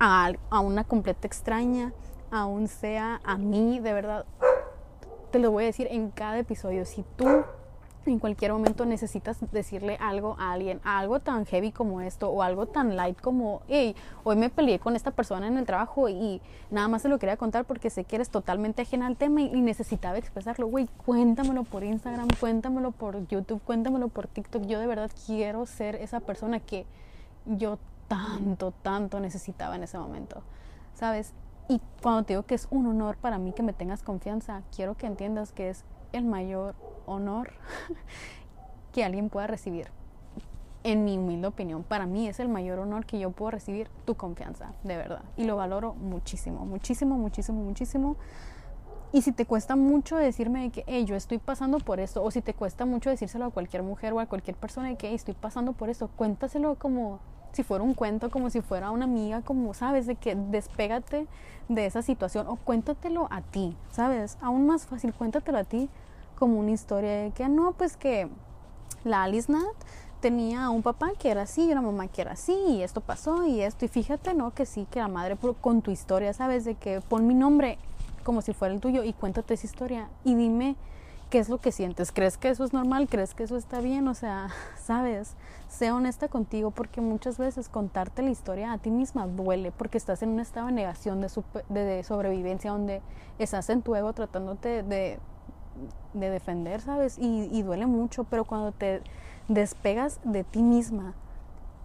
a, a una completa extraña, aún sea a mí, de verdad. Te lo voy a decir en cada episodio. Si tú en cualquier momento necesitas decirle algo a alguien, algo tan heavy como esto o algo tan light como, hey, hoy me peleé con esta persona en el trabajo y nada más se lo quería contar porque sé que eres totalmente ajena al tema y, necesitaba expresarlo, güey, cuéntamelo por Instagram, cuéntamelo por YouTube, cuéntamelo por TikTok, yo de verdad quiero ser esa persona que yo tanto, tanto necesitaba en ese momento, ¿sabes? Y cuando te digo que es un honor para mí que me tengas confianza, quiero que entiendas que es el mayor honor que alguien pueda recibir. En mi humilde opinión, para mí es el mayor honor que yo puedo recibir tu confianza, de verdad. Y lo valoro muchísimo, muchísimo, muchísimo, muchísimo. Y si te cuesta mucho decirme que hey, yo estoy pasando por esto, o si te cuesta mucho decírselo a cualquier mujer o a cualquier persona de que estoy pasando por esto, cuéntaselo como si fuera un cuento, como si fuera una amiga, como sabes, de que despégate de esa situación o cuéntatelo a ti, ¿sabes? Aún más fácil, cuéntatelo a ti como una historia de que no, pues que la Alice Nat tenía un papá que era así y una mamá que era así y esto pasó y esto y fíjate, ¿no? Que sí, que la madre con tu historia, ¿sabes? De que pon mi nombre como si fuera el tuyo y cuéntate esa historia y dime qué es lo que sientes. ¿Crees que eso es normal? ¿Crees que eso está bien? O sea, ¿sabes? Sé honesta contigo porque muchas veces contarte la historia a ti misma duele porque estás en un estado de negación, de, sobrevivencia, donde estás en tu ego tratándote de de defender, ¿sabes? Y, duele mucho, pero cuando te despegas de ti misma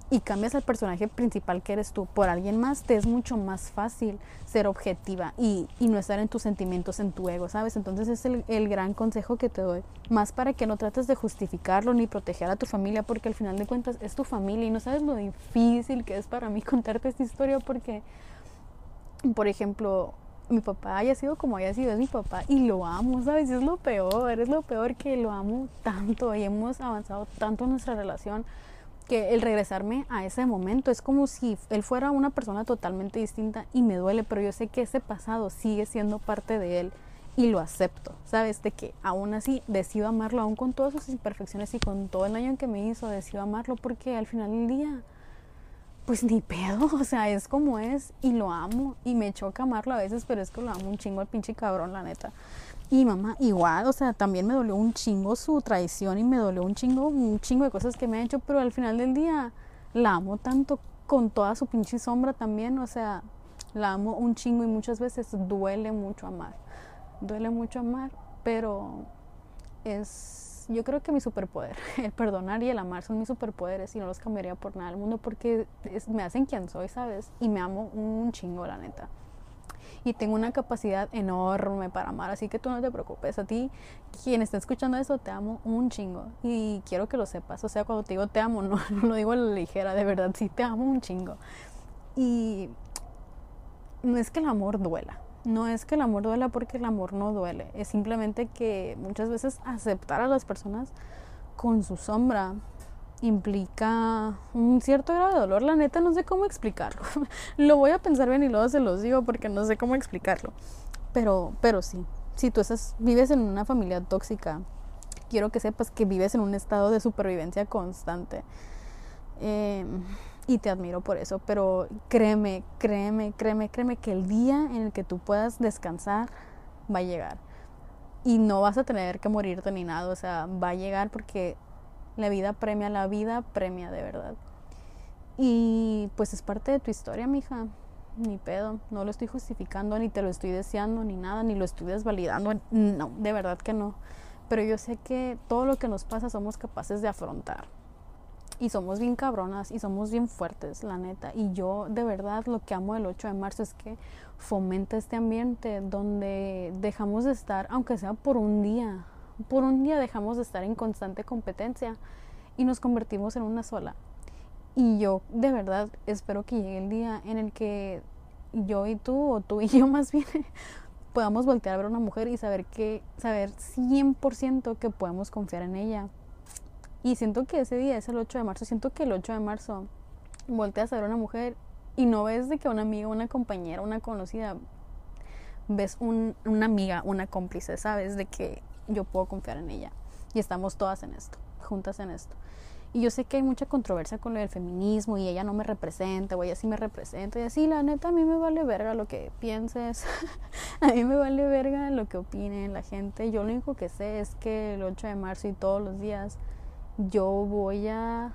y cambias al personaje principal que eres tú por alguien más, te es mucho más fácil ser objetiva y, no estar en tus sentimientos, en tu ego, ¿sabes? Entonces es el, el, gran consejo que te doy. Más para que no trates de justificarlo ni proteger a tu familia, porque al final de cuentas es tu familia y no sabes lo difícil que es para mí contarte esta historia porque, por ejemplo, mi papá haya sido como haya sido, es mi papá y lo amo, ¿sabes? Es lo peor, es lo peor que lo amo tanto y hemos avanzado tanto en nuestra relación que el regresarme a ese momento es como si él fuera una persona totalmente distinta y me duele, pero yo sé que ese pasado sigue siendo parte de él y lo acepto, ¿sabes? De que aún así decido amarlo, aún con todas sus imperfecciones y con todo el daño que me hizo, decido amarlo porque al final del día, pues ni pedo, o sea, es como es y lo amo y me choca amarlo a veces, pero es que lo amo un chingo al pinche cabrón, la neta. Y mamá, igual, o sea, también me dolió un chingo su traición y me dolió un chingo, un chingo de cosas que me ha hecho, pero al final del día la amo tanto con toda su pinche sombra también, o sea, la amo un chingo y muchas veces duele mucho amar. Duele mucho amar, pero es, yo creo que mi superpoder, el perdonar y el amar son mis superpoderes y no los cambiaría por nada del mundo porque me hacen quien soy, ¿sabes? Y me amo un chingo, la neta y tengo una capacidad enorme para amar, así que tú no te preocupes. A ti, quien está escuchando eso, te amo un chingo y quiero que lo sepas. O sea, cuando te digo te amo, no, lo digo a la ligera, de verdad, sí te amo un chingo. Y no es que el amor duela, no es que el amor duela porque el amor no duele, es simplemente que muchas veces aceptar a las personas con su sombra implica un cierto grado de dolor. La neta no sé cómo explicarlo. lo voy a pensar bien y luego se los digo porque no sé cómo explicarlo. Pero, pero sí, si tú vives en una familia tóxica, quiero que sepas que vives en un estado de supervivencia constante. Em, y te admiro por eso, pero créeme, créeme, créeme, créeme que el día en el que tú puedas descansar va a llegar. Y no vas a tener que morirte ni nada, o sea, va a llegar porque la vida premia, la vida premia de verdad. Y pues es parte de tu historia, mija. Ni pedo. No lo estoy justificando, ni te lo estoy deseando, ni nada, ni lo estoy desvalidando. No, de verdad que no. Pero yo sé que todo lo que nos pasa somos capaces de afrontar. Y somos bien cabronas y somos bien fuertes, la neta. Y yo de verdad lo que amo del 8 de marzo es que fomenta este ambiente donde dejamos de estar, aunque sea por un día, por un día dejamos de estar en constante competencia y nos convertimos en una sola. Y yo de verdad espero que llegue el día en el que yo y tú, o tú y yo más bien, podamos voltear a ver a una mujer y saber que, saber 100% que podemos confiar en ella. Y siento que ese día es el 8 de marzo, siento que el 8 de marzo volteas a ver a una mujer y no ves de que una amiga, una compañera, una conocida, ves una amiga, una cómplice, ¿sabes? De que yo puedo confiar en ella. Y estamos todas en esto, juntas en esto. Y yo sé que hay mucha controversia con lo del feminismo y ella no me representa o ella sí me representa. Y así, la neta, a mí me vale verga lo que pienses. a mí me vale verga lo que opinen la gente. Yo lo único que sé es que el 8 de marzo y todos los días yo voy a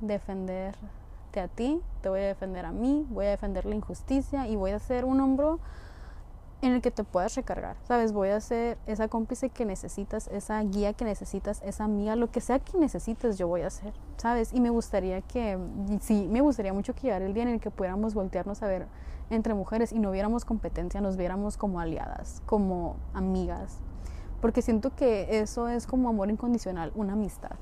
defenderte a ti, te voy a defender a mí, voy a defender la injusticia y voy a ser un hombro en el que te puedas recargar, ¿sabes? Voy a ser esa cómplice que necesitas, esa guía que necesitas, esa amiga, lo que sea que necesites, yo voy a ser, ¿sabes? Y me gustaría que, sí, me gustaría mucho que llegara el día en el que pudiéramos voltearnos a ver entre mujeres y no viéramos competencia, nos viéramos como aliadas, como amigas, porque siento que eso es como amor incondicional, una amistad.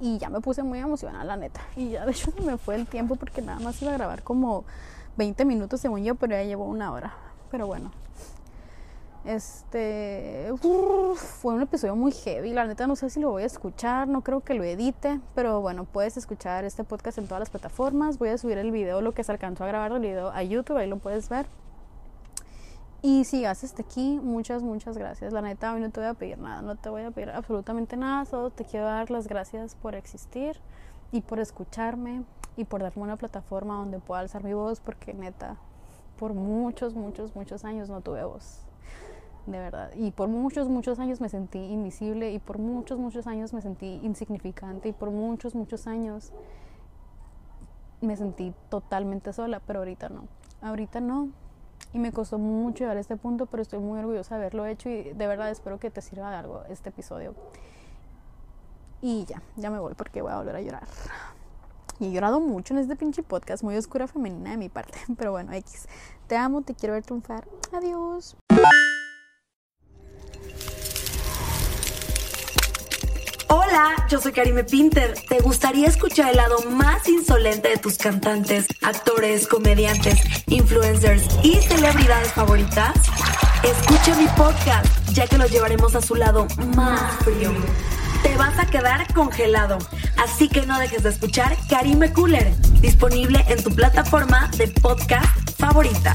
Y ya me puse muy emocional, la neta. Y ya de hecho me fue el tiempo porque nada más iba a grabar como 20 minutos según yo, pero ya llevo una hora. Pero bueno. Este fue un episodio muy heavy. La neta no sé si lo voy a escuchar, no creo que lo edite, pero bueno, puedes escuchar este podcast en todas las plataformas. Voy a subir el video, lo que se alcanzó a grabar el video a YouTube, ahí lo puedes ver. Y si haces hasta aquí, muchas, muchas gracias. La neta, hoy no te voy a pedir nada, no te voy a pedir absolutamente nada, solo te quiero dar las gracias por existir y por escucharme y por darme una plataforma donde pueda alzar mi voz, porque neta, por muchos, muchos, muchos años no tuve voz. De verdad. Y por muchos, muchos años me sentí invisible y por muchos, muchos años me sentí insignificante y por muchos, muchos años me sentí totalmente sola, pero ahorita no. Ahorita no. Y me costó mucho llegar a este punto, pero estoy muy orgullosa de haberlo hecho y de verdad espero que te sirva de algo este episodio. Y ya, ya me voy porque voy a volver a llorar. Y he llorado mucho en este pinche podcast, muy oscura femenina de mi parte. Pero bueno, X. Te amo, te quiero ver triunfar. Adiós.
Hola, yo soy Karime Pinter. ¿Te gustaría escuchar el lado más insolente de tus cantantes, actores, comediantes, influencers y celebridades favoritas? Escucha mi podcast, ya que los llevaremos a su lado más frío te vas a quedar congelado. Así que no dejes de escuchar Karime Cooler, disponible en tu plataforma de podcast favorita.